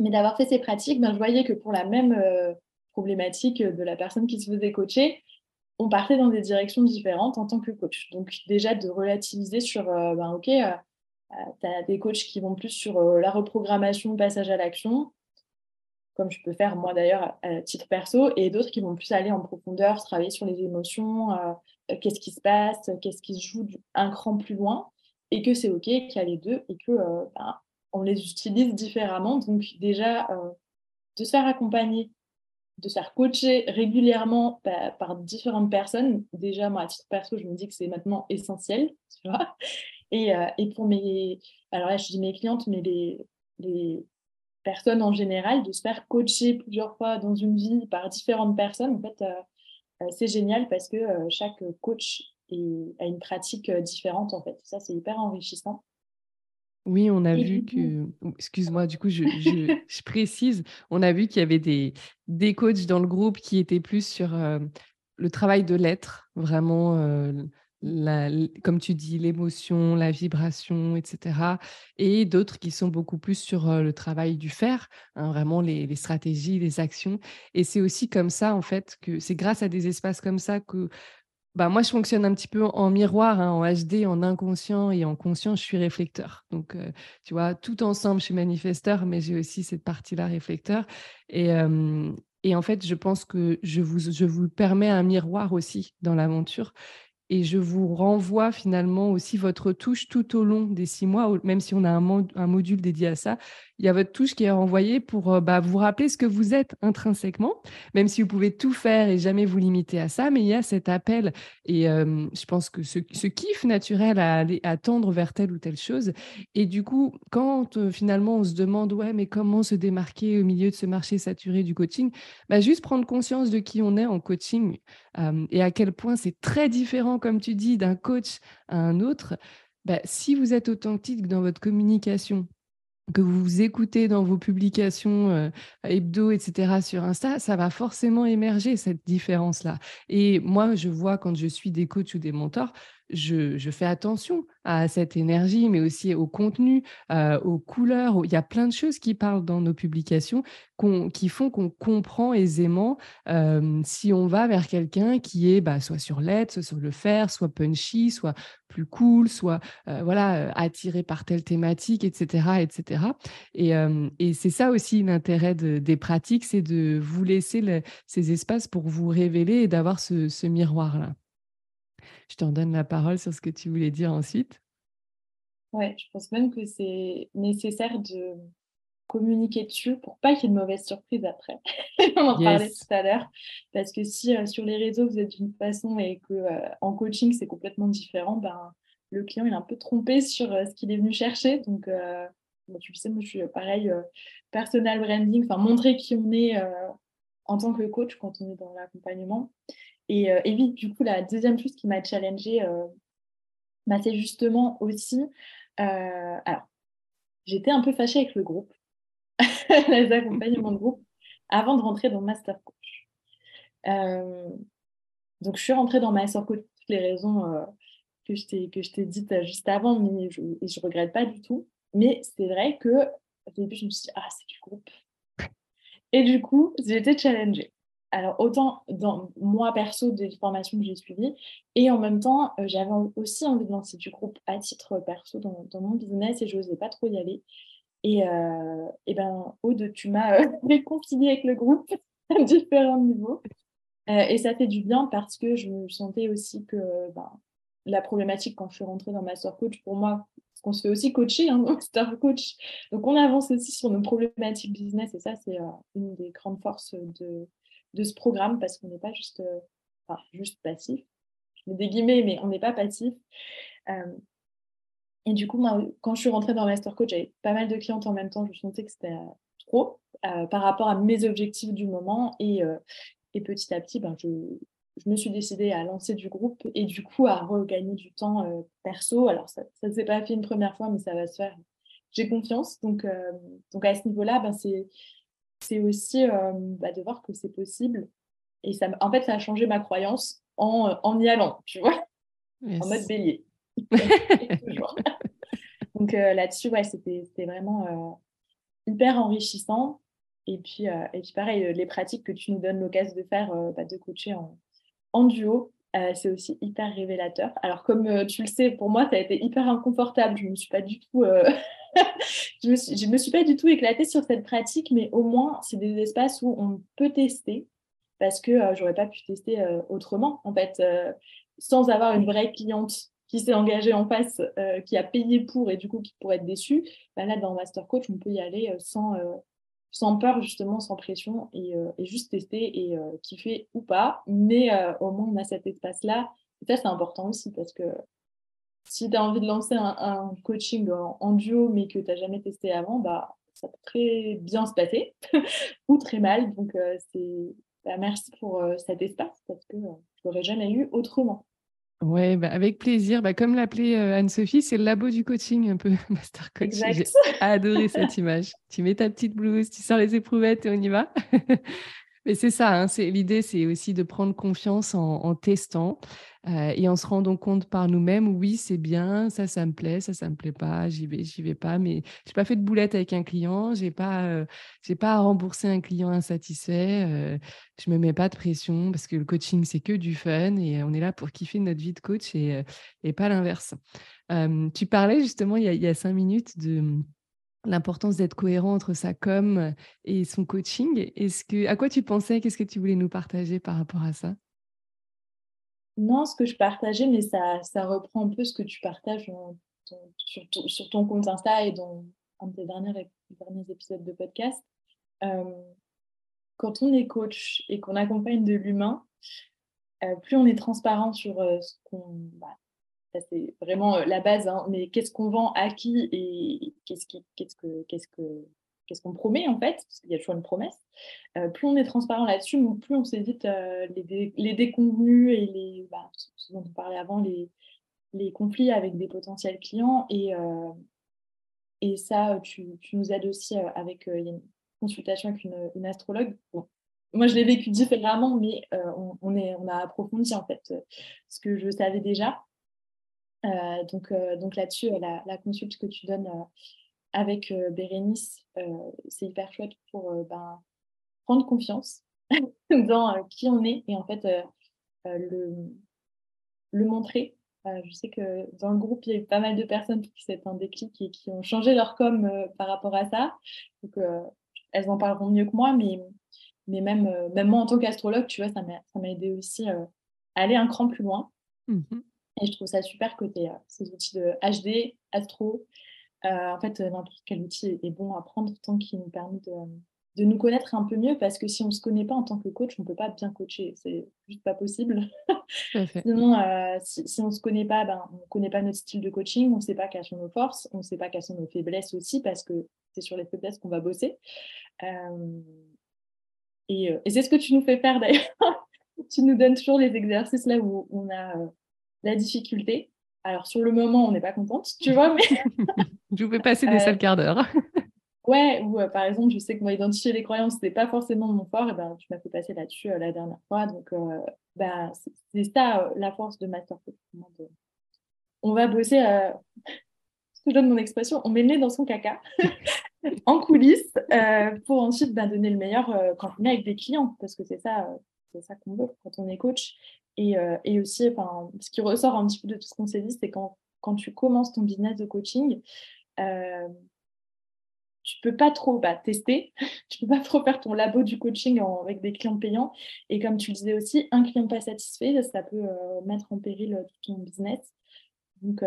mais d'avoir fait ces pratiques, ben, je voyais que pour la même euh, problématique de la personne qui se faisait coacher, on partait dans des directions différentes en tant que coach. Donc déjà de relativiser sur, ben, ok, tu as des coachs qui vont plus sur euh, la reprogrammation, passage à l'action, comme je peux faire moi d'ailleurs à, titre perso, et d'autres qui vont plus aller en profondeur, travailler sur les émotions, euh, euh, qu'est-ce qui se passe, qu'est-ce qui se joue un cran plus loin, et que c'est OK, qu'il y a les deux, et que ben, on les utilise différemment. Donc déjà, de se faire accompagner, de se faire coacher régulièrement par, par, différentes personnes, déjà moi à titre perso, je me dis que c'est maintenant essentiel, tu vois. Euh, et, pour mes, alors là, je dis mes clientes, mais les, les personnes en général, de se faire coacher plusieurs fois dans une vie par différentes personnes, en fait, euh, euh, c'est génial parce que chaque coach à une pratique différente en fait. Ça, c'est hyper enrichissant.
Oui, on a vu que, excuse-moi, du coup, je, je, précise, on a vu qu'il y avait des, des coachs dans le groupe qui étaient plus sur le travail de l'être, vraiment, comme tu dis, l'émotion, la vibration, etc. Et d'autres qui sont beaucoup plus sur le travail du faire, hein, vraiment les, stratégies, les actions. Et c'est aussi comme ça, en fait, que c'est grâce à des espaces comme ça que bah, moi, je fonctionne un petit peu en miroir, hein, en HD, en inconscient et en conscient, je suis réflecteur. Donc, tu vois, tout ensemble, je suis manifesteur, mais j'ai aussi cette partie-là réflecteur. Et, et en fait, je pense que je vous, je vous permets un miroir aussi dans l'aventure et je vous renvoie finalement aussi votre touche tout au long des six mois, même si on a un, module dédié à ça. Il y a votre touche qui est renvoyée pour euh, bah, vous rappeler ce que vous êtes intrinsèquement, même si vous pouvez tout faire et jamais vous limiter à ça, mais il y a cet appel. Et euh, je pense que ce, kiff naturel à aller à tendre vers telle ou telle chose. Et du coup, quand euh, finalement on se demande, ouais, mais comment se démarquer au milieu de ce marché saturé du coaching, bah, juste prendre conscience de qui on est en coaching et à quel point c'est très différent comme tu dis, d'un coach à un autre, bah, si vous êtes authentique dans votre communication, que vous écoutez dans vos publications euh, hebdo, etc., sur Insta, ça va forcément émerger cette différence-là. Et moi, je vois quand je suis des coachs ou des mentors, je, fais attention à cette énergie, mais aussi au contenu, euh, aux couleurs. Il y a plein de choses qui parlent dans nos publications qui font qu'on comprend aisément euh, si on va vers quelqu'un qui est bah, soit sur l'aide, soit sur le faire, soit punchy, soit plus cool, soit euh, voilà attiré par telle thématique, etc., etc. Et, c'est ça aussi l'intérêt des pratiques, c'est de vous laisser ces espaces pour vous révéler et d'avoir ce, ce miroir là. Je t'en donne la parole sur ce que tu voulais dire ensuite.
Ouais, je pense même que c'est nécessaire de communiquer dessus pour pas qu'il y ait de mauvaises surprises après. On en parlait tout à l'heure. Parce que si euh, sur les réseaux vous êtes d'une façon et que euh, en coaching c'est complètement différent, ben, le client il est un peu trompé sur euh, ce qu'il est venu chercher. Donc, tu sais, moi je suis pareil, personal branding, enfin montrer qui on est en tant que coach quand on est dans l'accompagnement. Euh, et, oui, du coup, la deuxième chose qui m'a challengée, euh, bah, c'est justement aussi. Euh, alors, j'étais un peu fâchée avec le groupe, les accompagnements de groupe, avant de rentrer dans Master Coach. donc, je suis rentrée dans Master Coach pour toutes les raisons que je t'ai dites juste avant, mais je ne regrette pas du tout. Mais c'est vrai que au début, je me suis dit, ah, c'est du groupe. Et du coup, j'ai été challengée alors autant moi perso des formations que j'ai suivies et en même temps euh, j'avais aussi envie de lancer du groupe à titre perso dans, mon business et je n'osais pas trop y aller. Et, euh, et ben Aude tu m'as euh, réconcilié avec le groupe à différents niveaux. Et ça fait du bien parce que je me sentais aussi que ben, la problématique quand je suis rentrée dans Master Coach pour moi qu'on se fait aussi coacher hein, Master Coach donc on avance aussi sur nos problématiques business et ça c'est une des grandes forces de de ce programme parce qu'on n'est pas juste, euh, juste passif. Je mets des guillemets, mais on n'est pas passif. Euh, et du coup, quand je suis rentrée dans Master Coach, j'avais pas mal de clientes en même temps. Je sentais que c'était trop euh, par rapport à mes objectifs du moment. Et, et petit à petit, ben, je, je, me suis décidée à lancer du groupe et du coup à regagner du temps perso. Alors, ça ne s'est pas fait une première fois, mais ça va se faire. J'ai confiance. Donc, donc à ce niveau-là, ben, c'est c'est aussi euh, bah, de voir que c'est possible. Et ça, en fait, ça a changé ma croyance en, euh, en y allant, tu vois, en mode bélier. Donc euh, là-dessus, ouais, c'était vraiment hyper enrichissant. Et puis, et puis pareil, les pratiques que tu nous donnes l'occasion de faire, bah, de coacher en, en duo, c'est aussi hyper révélateur. Alors comme tu le sais, pour moi, ça a été hyper inconfortable. Je ne me suis pas du tout je ne me, suis, pas du tout éclatée sur cette pratique, mais au moins, c'est des espaces où on peut tester parce que euh, j'aurais pas pu tester euh, autrement, en fait, euh, sans avoir une vraie cliente qui s'est engagée en face, qui a payé pour et du coup qui pourrait être déçue. Bah là, dans Master Coach, on peut y aller sans, sans peur, justement, sans pression et, et juste tester et kiffer ou pas. Mais au moins, on a cet espace-là. Et ça, c'est important aussi parce que si tu as envie de lancer un, coaching en, duo, mais que tu n'as jamais testé avant, bah, ça peut très bien se passer ou très mal. Donc, euh, c'est bah, merci pour euh, cet espace parce que euh, je l'aurais jamais eu autrement.
Oui, bah, avec plaisir. Bah, comme l'appelait Anne-Sophie, c'est le labo du coaching, un peu master coach. J'ai adoré cette image. Tu mets ta petite blouse, tu sors les éprouvettes et on y va. Mais c'est ça, hein, l'idée, c'est aussi de prendre confiance en, testant euh, et en se rendant compte par nous-mêmes, oui, c'est bien, ça, ça me plaît, ça, ça me plaît pas, j'y vais, j'y vais pas. Mais j'ai pas fait de boulette avec un client, j'ai pas, euh, pas à rembourser un client insatisfait. Euh, je me mets pas de pression parce que le coaching, c'est que du fun et on est là pour kiffer notre vie de coach et, et pas l'inverse. tu parlais justement il y a cinq minutes de l'importance d'être cohérent entre sa com et son coaching. Est-ce que, à quoi tu pensais? Qu'est-ce que tu voulais nous partager par rapport à ça?
Non, ce que je partageais, mais ça, ça reprend un peu ce que tu partages sur, ton, compte Insta et dans un des derniers, derniers épisodes de podcast. Euh, quand on est coach et qu'on accompagne de l'humain, euh, plus on est transparent sur euh, ce qu'on bah, c'est vraiment euh, la base, hein. mais qu'est-ce qu'on vend à qui et qu'est-ce que, qu'est-ce que, qu'est-ce qu'on promet en fait, qu'il y a toujours une promesse. Euh, plus on est transparent là-dessus, plus on s'évite euh, les, déconvenus et les, bah, ce dont on parlait avant, les, conflits avec des potentiels clients. Et, ça, tu, nous aides aussi avec une consultation avec une, astrologue. moi, je l'ai vécu différemment, mais on a approfondi en fait ce que je savais déjà. Euh, donc, euh, donc là-dessus, euh, la, la, consulte que tu donnes avec Bérénice, c'est hyper chouette pour ben, prendre confiance dans qui on est et en fait le, le montrer. je sais que dans le groupe, il y a eu pas mal de personnes qui c'est un déclic et qui ont changé leur com par rapport à ça. Donc, elles en parleront mieux que moi, mais, mais même, même moi en tant qu'astrologue, tu vois, ça m'a aidé aussi à aller un cran plus loin. Mmh et je trouve ça super côté euh, ces outils de HD, Astro. Euh, en fait, n'importe quel outil est bon à prendre tant qu'il nous permet de, de, nous connaître un peu mieux parce que si on ne se connaît pas en tant que coach, on ne peut pas bien coacher. C'est juste pas possible. Sinon, euh, si, on ne se connaît pas, ben, on ne connaît pas notre style de coaching, on ne sait pas quelles sont nos forces, on ne sait pas quelles sont nos faiblesses aussi parce que c'est sur les faiblesses qu'on va bosser. et, et c'est ce que tu nous fais faire d'ailleurs. tu nous donnes toujours les exercices là où on a la difficulté. Alors, sur le moment, on n'est pas contente, tu vois, mais...
je vous fais passer des euh, sales quarts d'heure.
ouais, ou euh, par exemple, je sais que moi, identifier les croyances, ce n'est pas forcément mon fort, et ben, tu m'as fait passer là-dessus euh, la dernière fois. Donc, ben, c'est ça la force de Master On va bosser, je donne mon expression, on met le nez dans son caca, en coulisses, pour ensuite ben, donner le meilleur quand on est avec des clients, parce que c'est ça, c'est ça qu'on veut quand on est coach. Et, euh, et aussi, ce qui ressort un petit peu de tout ce qu'on s'est dit, c'est quand, quand tu commences ton business de coaching, euh, tu peux pas trop bah, tester, tu peux pas trop faire ton labo du coaching avec des clients payants. Et comme tu le disais aussi, un client pas satisfait, ça peut euh, mettre en péril tout ton business. Donc,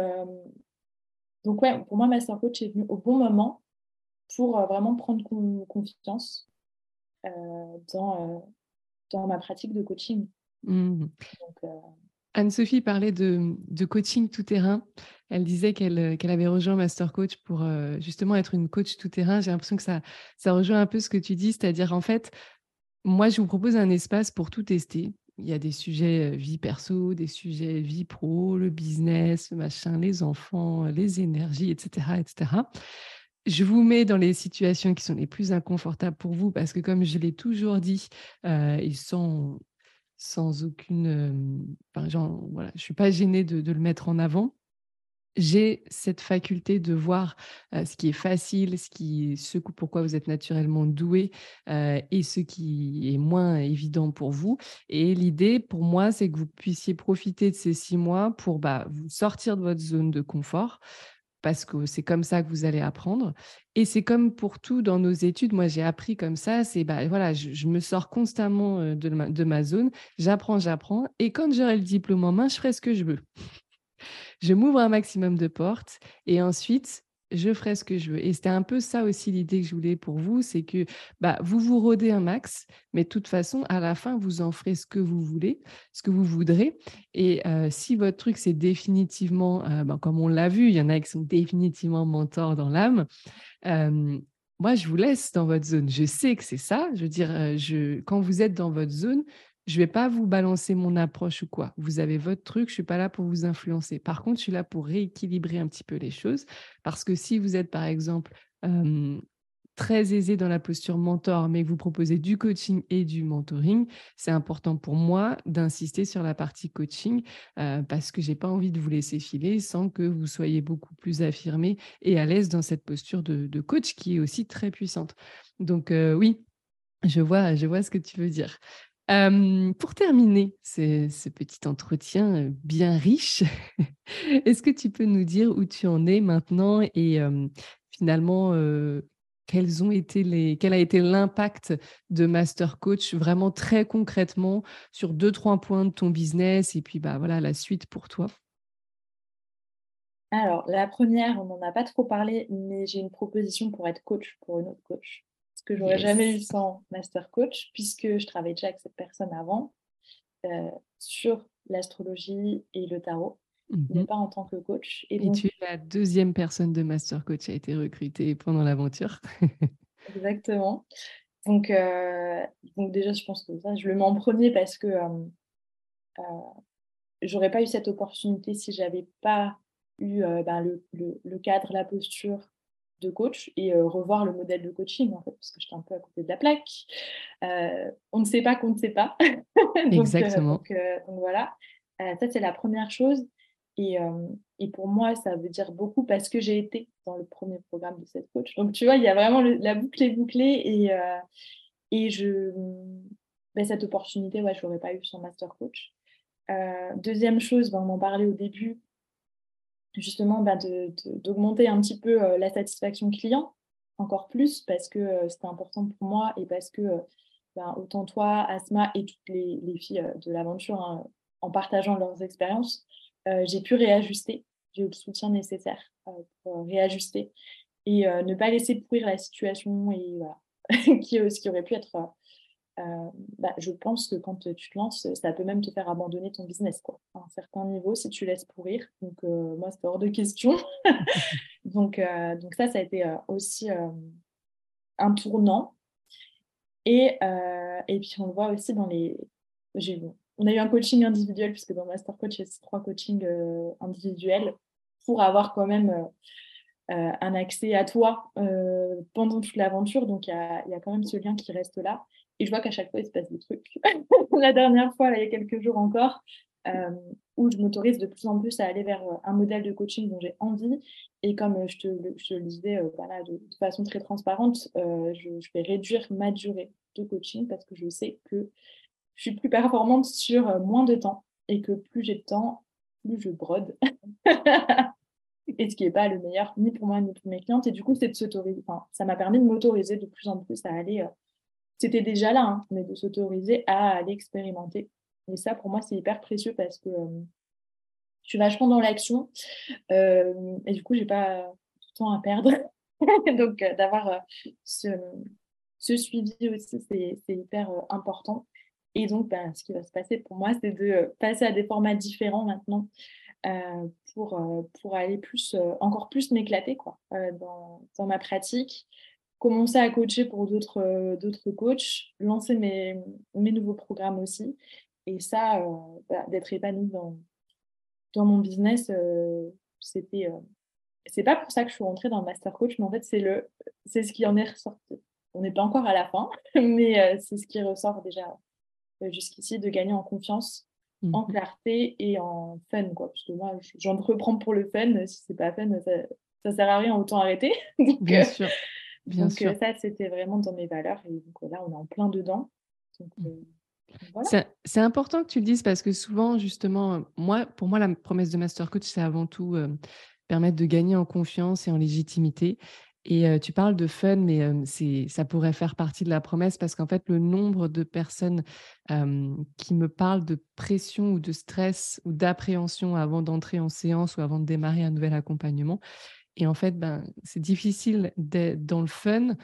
donc ouais, pour moi, Master Coach est venu au bon moment pour vraiment prendre confiance dans, dans ma pratique de coaching. Mmh.
Euh, Anne-Sophie parlait de, coaching tout-terrain. Elle disait qu'elle avait rejoint Master Coach pour euh, justement être une coach tout-terrain. J'ai l'impression que ça, ça rejoint un peu ce que tu dis, c'est-à-dire en fait, moi, je vous propose un espace pour tout tester. Il y a des sujets euh, vie perso, des sujets vie pro, le business, le machin, les enfants, les énergies, etc., etc. Je vous mets dans les situations qui sont les plus inconfortables pour vous parce que, comme je l'ai toujours dit, ils sont sans aucune. Enfin, voilà, je ne suis pas gênée de, le mettre en avant. J'ai cette faculté de voir ce qui est facile, ce, qui, ce pourquoi vous êtes naturellement doué et ce qui est moins évident pour vous. Et l'idée pour moi, c'est que vous puissiez profiter de ces six mois pour bah, vous sortir de votre zone de confort, parce que c'est comme ça que vous allez apprendre. Et c'est comme pour tout dans nos études. Moi, j'ai appris comme ça. C'est bah, voilà, je, me sors constamment de ma, de ma zone. J'apprends, j'apprends. Et quand j'aurai le diplôme en main, je ferai ce que je veux. je m'ouvre un maximum de portes. Et ensuite, je ferai ce que je veux. Et c'était un peu ça aussi l'idée que je voulais pour vous, c'est que bah, vous vous rodez un max, mais de toute façon, à la fin, vous en ferez ce que vous voulez, ce que vous voudrez. Et si votre truc, c'est définitivement, bah, comme on l'a vu, il y en a qui sont définitivement mentors dans l'âme. moi, je vous laisse dans votre zone. Je sais que c'est ça. Je veux dire, quand vous êtes dans votre zone, je vais pas vous balancer mon approche ou quoi. Vous avez votre truc, je suis pas là pour vous influencer. Par contre, je suis là pour rééquilibrer un petit peu les choses parce que si vous êtes par exemple très aisé dans la posture mentor, mais que vous proposez du coaching et du mentoring, c'est important pour moi d'insister sur la partie coaching parce que j'ai pas envie de vous laisser filer sans que vous soyez beaucoup plus affirmé et à l'aise dans cette posture de, coach qui est aussi très puissante. Donc oui, je vois, je vois ce que tu veux dire pour terminer ce, petit entretien bien riche, est-ce que tu peux nous dire où tu en es maintenant et finalement quel a été l'impact de Master Coach vraiment très concrètement sur deux trois points de ton business et puis bah voilà la suite pour toi?
Alors la première, on n'en a pas trop parlé, mais j'ai une proposition pour être coach pour une autre coach que j'aurais jamais eu sans master coach, puisque je travaillais déjà avec cette personne avant euh, sur l'astrologie et le tarot, mais mhm. pas en tant que coach.
Et, tu es la deuxième personne de master coach à été recrutée pendant l'aventure.
Exactement. Donc, euh, donc déjà, je pense que ça, je le mets en premier parce que euh, j'aurais pas eu cette opportunité si j'avais pas eu ben, le, le, le, cadre, la posture de coach et euh, revoir le modèle de coaching, en fait, parce que j'étais un peu à côté de la plaque. Euh, on ne sait pas qu'on ne sait pas.
Euh, Exactement.
Donc, voilà, ça c'est la première chose. Et, et, pour moi, ça veut dire beaucoup parce que j'ai été dans le premier programme de cette coach. Donc tu vois, il y a vraiment la boucle est bouclée et, et je, ben, cette opportunité, ouais, je l'aurais pas eu sans master coach. deuxième chose, ben, on en parlait au début, justement bah, d'augmenter un petit peu euh, la satisfaction client encore plus parce que euh, c'était important pour moi et parce que euh, bah, autant toi, Asma et toutes les, filles de l'aventure, hein, en partageant leurs expériences, j'ai pu réajuster, j'ai eu le soutien nécessaire pour réajuster et ne pas laisser pourrir la situation et ce qui aurait pu être euh, bah, je pense que quand tu te lances, ça peut même te faire abandonner ton business quoi, à un certain niveau si tu laisses pourrir. Donc, euh, moi, c'est hors de question. donc, euh, donc, ça, ça a été aussi un tournant. Et, et puis, on le voit aussi dans les. On a eu un coaching individuel, puisque dans Master Coach, il y a trois coachings individuels pour avoir quand même. un accès à toi pendant toute l'aventure. Donc, il y a, quand même ce lien qui reste là. Et je vois qu'à chaque fois, il se passe des trucs. la dernière fois, il y a quelques jours encore, euh, où je m'autorise de plus en plus à aller vers euh, un modèle de coaching dont j'ai envie. Et comme euh, je te, je le disais voilà, de, façon très transparente, je, vais réduire ma durée de coaching parce que je sais que je suis plus performante sur moins de temps et que plus j'ai de temps, plus je brode. et ce qui n'est pas le meilleur ni pour moi ni pour mes clientes. Et du coup, c'est de s'autoriser. Ça m'a permis de m'autoriser de plus en plus à aller c'était déjà là, hein, mais de s'autoriser à aller expérimenter. Et ça, pour moi, c'est hyper précieux parce que euh, je suis vachement dans l'action euh, et du coup, j'ai pas le temps à perdre. Donc, euh, d'avoir ce, suivi aussi, c'est hyper important. Et donc, ben, ce qui va se passer pour moi, c'est de passer à des formats différents maintenant pour, pour aller plus, encore plus m'éclater dans, dans ma pratique commencer à coacher pour d'autres euh, d'autres coachs, lancer mes, mes, nouveaux programmes aussi. Et ça, euh, bah, d'être épanouie dans, dans mon business, euh, c'était. c'est pas pour ça que je suis rentrée dans le Master Coach, mais en fait, c'est le c'est ce qui en est ressorti. On n'est pas encore à la fin, mais c'est ce qui ressort déjà jusqu'ici, de gagner en confiance, en mmh clarté et en fun. Quoi. Parce que moi, j'entreprends pour le fun. Si c'est pas fun, ça, ça sert à rien, autant arrêter.
Bien sûr
donc euh, ça, c'était vraiment dans mes valeurs. Et donc là, on est en plein dedans.
Mmh. Euh, c'est important que tu le dises parce que souvent, justement, moi, pour moi, la promesse de Master Coach, c'est avant tout euh, permettre de gagner en confiance et en légitimité. Et tu parles de fun, mais c'est, ça pourrait faire partie de la promesse parce qu'en fait, le nombre de personnes qui me parlent de pression ou de stress ou d'appréhension avant d'entrer en séance ou avant de démarrer un nouvel accompagnement, et en fait, ben, c'est difficile d'être dans le fun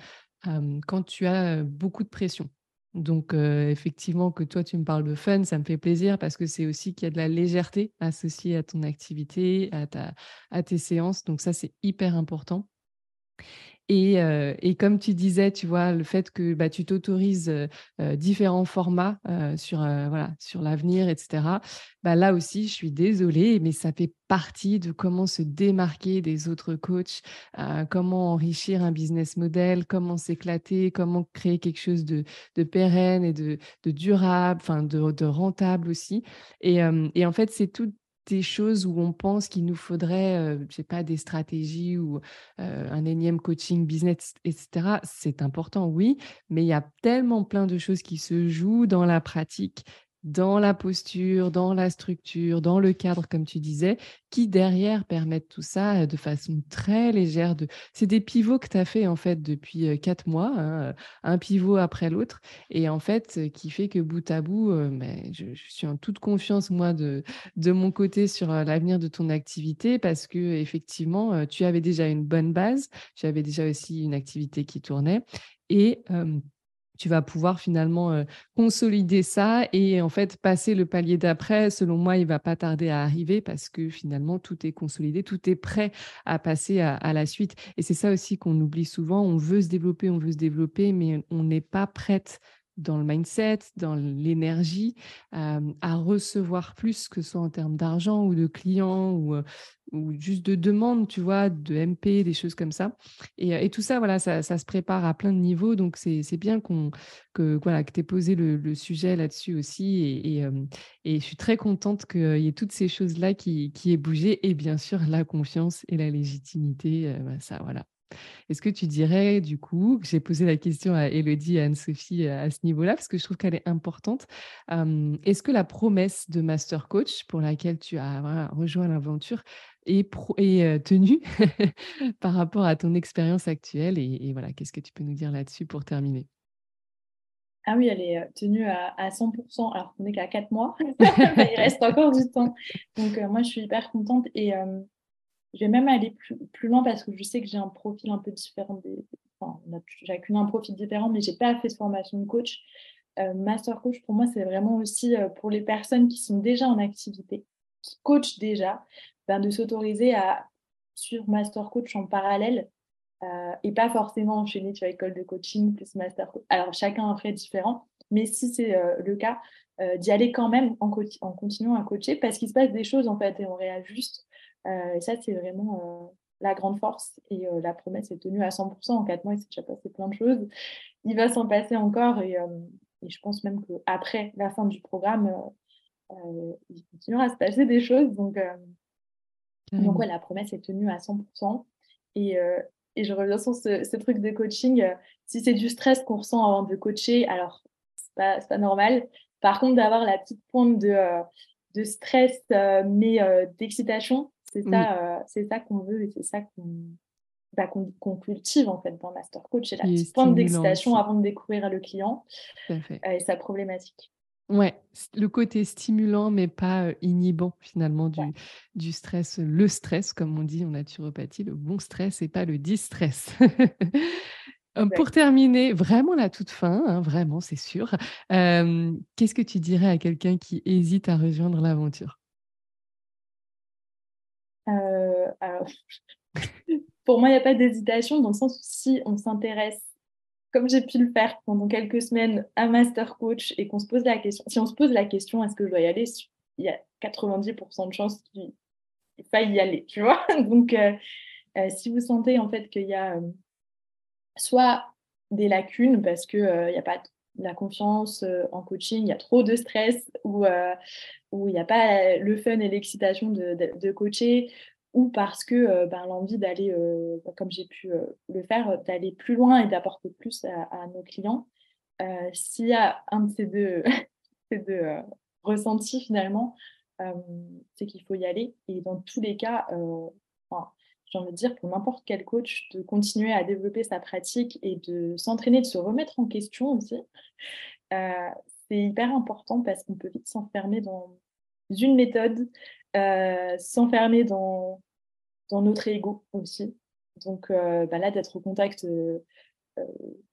quand tu as beaucoup de pression. Donc, effectivement, que toi, tu me parles de fun, ça me fait plaisir parce que c'est aussi qu'il y a de la légèreté associée à ton activité, à, tes séances. Donc, ça, c'est hyper important. Et, et, comme tu disais, tu vois, le fait que bah, tu t'autorises différents formats sur, voilà, sur l'avenir, etc., bah, là aussi, je suis désolée, mais ça fait partie de comment se démarquer des autres coachs, comment enrichir un business model, comment s'éclater, comment créer quelque chose de, de pérenne et de, de durable, enfin de, de, rentable aussi. Et, et en fait, c'est tout des choses où on pense qu'il nous faudrait, euh, je sais pas, des stratégies ou euh, un énième coaching business, etc. C'est important, oui, mais il y a tellement plein de choses qui se jouent dans la pratique dans la posture, dans la structure, dans le cadre, comme tu disais, qui derrière permettent tout ça euh, de façon très légère. De... C'est des pivots que tu as fait en fait depuis euh, quatre mois, hein, euh, un pivot après l'autre, et en fait, qui fait que bout à bout, mais je, suis en toute confiance, moi, de, de mon côté sur l'avenir de ton activité, parce que effectivement, tu avais déjà une bonne base, tu avais déjà aussi une activité qui tournait, et tu vas pouvoir finalement consolider ça et en fait passer le palier d'après. Selon moi, il va pas tarder à arriver parce que finalement tout est consolidé, tout est prêt à passer à, à la suite. Et c'est ça aussi qu'on oublie souvent. On veut se développer, on veut se développer, mais on n'est pas prête dans le mindset, dans l'énergie, à recevoir plus que ce soit en termes d'argent ou de clients ou, juste de demandes, tu vois, de MP, des choses comme ça. Et, tout ça, voilà, ça, se prépare à plein de niveaux. Donc, c'est bien qu'on que, voilà, que tu aies posé le, sujet là-dessus aussi. Et, et, je suis très contente qu'il y ait toutes ces choses-là qui, qui aient bougé. Et bien sûr, la confiance et la légitimité, bah, ça, voilà, est-ce que tu dirais, du coup, j'ai posé la question à Elodie et Anne-Sophie euh, à ce niveau-là, parce que je trouve qu'elle est importante. Est-ce que la promesse de Master Coach, pour laquelle tu as rejoint l'aventure, est, euh, tenue par rapport à ton expérience actuelle et, voilà, qu'est-ce que tu peux nous dire là-dessus pour terminer?
Ah oui, elle est euh, tenue à, 100%, alors qu'on n'est qu'à 4 mois. il reste encore du temps. Donc, moi, je suis hyper contente. Et je vais même aller plus, loin parce que je sais que j'ai un profil un peu différent. Des, enfin, chacune un profil différent, mais je n'ai pas fait de formation de coach. Euh, master coach, pour moi, c'est vraiment aussi euh, pour les personnes qui sont déjà en activité, qui coachent déjà, ben, de s'autoriser à suivre master coach en parallèle euh, et pas forcément enchaîner sur école de coaching plus master coach. Alors, chacun après est différent, mais si c'est le cas, d'y aller quand même en, en, continuant à coacher parce qu'il se passe des choses en fait et on réajuste et ça, c'est vraiment euh, la grande force. Et euh, la promesse est tenue à 100%. En quatre mois, il s'est déjà passé plein de choses. Il va s'en passer encore. Et, je pense même qu'après la fin du programme, il continuera à se passer des choses. Donc, donc ouais, la promesse est tenue à 100%. Et, et je reviens sur ce, truc de coaching. Si c'est du stress qu'on ressent avant de coacher, alors c'est pas, pas normal. Par contre, d'avoir la petite pointe de, de stress, mais d'excitation, c'est ça, euh, c'est ça qu'on veut et c'est ça bah, qu'on cultive en fait dans Master Coach. C'est la petite pointe d'excitation avant de découvrir le client euh, et sa problématique.
Ouais, le côté stimulant mais pas euh, inhibant finalement du, du stress, le stress comme on dit en naturopathie, le bon stress et pas le distress. Pour terminer, vraiment la toute fin, hein, vraiment c'est sûr, qu'est-ce que tu dirais à quelqu'un qui hésite à rejoindre l'aventure?
Euh, pour moi, il n'y a pas d'hésitation dans le sens où si on s'intéresse, comme j'ai pu le faire pendant quelques semaines, à Master Coach et qu'on se pose la question, si on se pose la question est-ce que je dois y aller, il y a 90% de chances qu'il faille y aller, tu vois. Donc, euh, euh, si vous sentez en fait qu'il y a soit des lacunes parce qu'il n'y a pas la confiance en coaching, il y a trop de stress ou il n'y a pas le fun et l'excitation de, coacher, ou parce que ben, l'envie d'aller, bah, comme j'ai pu le faire, d'aller plus loin et d'apporter plus à, nos clients. S'il y a un de ces deux, ces deux ressentis finalement, c'est qu'il faut y aller. Et dans tous les cas, j'ai envie de dire pour n'importe quel coach, de continuer à développer sa pratique et de s'entraîner, de se remettre en question aussi. c'est hyper important parce qu'on peut vite s'enfermer dans une méthode, euh, s'enfermer dans, dans notre ego aussi. Donc euh, bah là, d'être au contact, euh,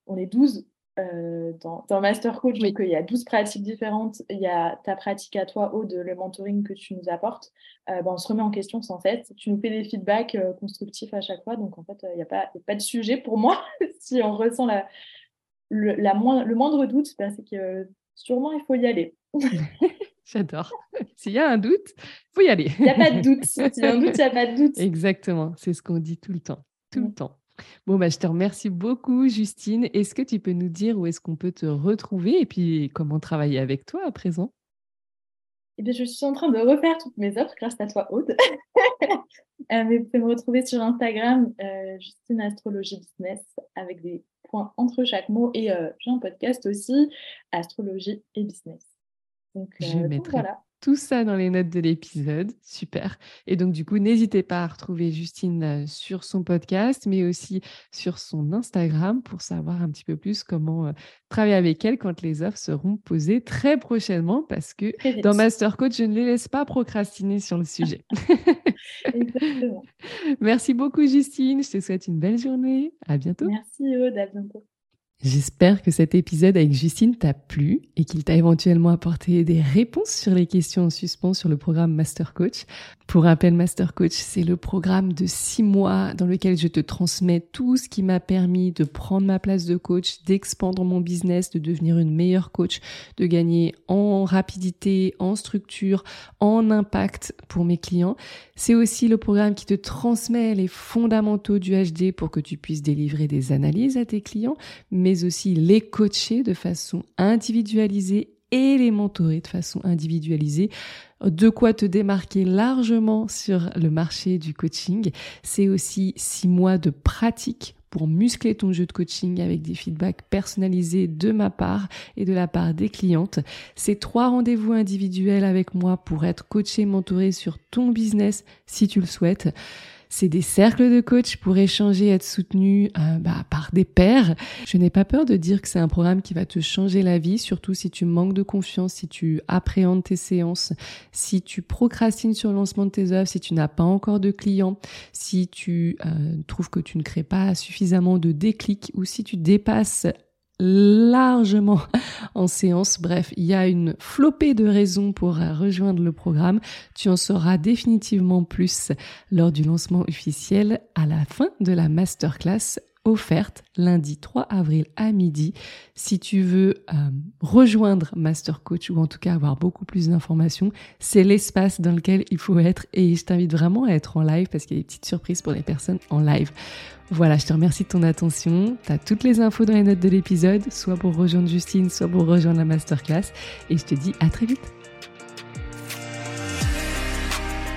on est 12 euh, dans, dans, Master Coach, il y a 12 pratiques différentes. Il y a ta pratique à toi, Aude, le mentoring que tu nous apportes. Ben, on se remet en question sans cesse. Tu nous fais des feedbacks constructifs à chaque fois. Donc, en fait, il n'y a, a, pas de sujet pour moi. si on ressent la, le, la le moindre doute, ben, c'est que sûrement, il faut y aller.
J'adore. S'il y a un doute, il faut y aller.
Il n'y a pas de doute. S'il y a un doute, il n'y a pas de doute.
Exactement. C'est ce qu'on dit tout le temps. Tout le mm. temps. Bon, bah, je te remercie beaucoup, Justine. Est-ce que tu peux nous dire où est-ce qu'on peut te retrouver et puis comment travailler avec toi à présent?
Eh bien, je suis en train de refaire toutes mes offres grâce à toi, Aude. Euh, mais vous pouvez me retrouver sur Instagram, euh, Justine Astrologie Business, avec des points entre chaque mot. Et euh, j'ai un podcast aussi, Astrologie et Business.
Donc, je mettrai voilà tout ça dans les notes de l'épisode. Super. Et donc, du coup, n'hésitez pas à retrouver Justine euh, sur son podcast, mais aussi sur son Instagram pour savoir un petit peu plus comment euh, travailler avec elle quand les offres seront posées très prochainement parce que dans Master Coach, je ne les laisse pas procrastiner sur le sujet. Exactement. Merci beaucoup, Justine. Je te souhaite une belle journée. À bientôt.
Merci, Aude. À bientôt.
J'espère que cet épisode avec Justine t'a plu et qu'il t'a éventuellement apporté des réponses sur les questions en suspens sur le programme Master Coach. Pour rappel, Master Coach, c'est le programme de six mois dans lequel je te transmets tout ce qui m'a permis de prendre ma place de coach, d'expandre mon business, de devenir une meilleure coach, de gagner en rapidité, en structure, en impact pour mes clients. C'est aussi le programme qui te transmet les fondamentaux du HD pour que tu puisses délivrer des analyses à tes clients, mais aussi les coacher de façon individualisée et les mentorer de façon individualisée. De quoi te démarquer largement sur le marché du coaching. C'est aussi six mois de pratique pour muscler ton jeu de coaching avec des feedbacks personnalisés de ma part et de la part des clientes. C'est trois rendez-vous individuels avec moi pour être coaché, mentoré sur ton business si tu le souhaites. C'est des cercles de coach pour échanger, être soutenu euh, bah, par des pairs. Je n'ai pas peur de dire que c'est un programme qui va te changer la vie, surtout si tu manques de confiance, si tu appréhendes tes séances, si tu procrastines sur le lancement de tes offres, si tu n'as pas encore de clients, si tu euh, trouves que tu ne crées pas suffisamment de déclics ou si tu dépasses largement en séance. Bref, il y a une flopée de raisons pour rejoindre le programme. Tu en sauras définitivement plus lors du lancement officiel à la fin de la masterclass offerte lundi 3 avril à midi. Si tu veux euh, rejoindre Master Coach ou en tout cas avoir beaucoup plus d'informations, c'est l'espace dans lequel il faut être et je t'invite vraiment à être en live parce qu'il y a des petites surprises pour les personnes en live. Voilà, je te remercie de ton attention. Tu as toutes les infos dans les notes de l'épisode, soit pour rejoindre Justine, soit pour rejoindre la masterclass. Et je te dis à très vite.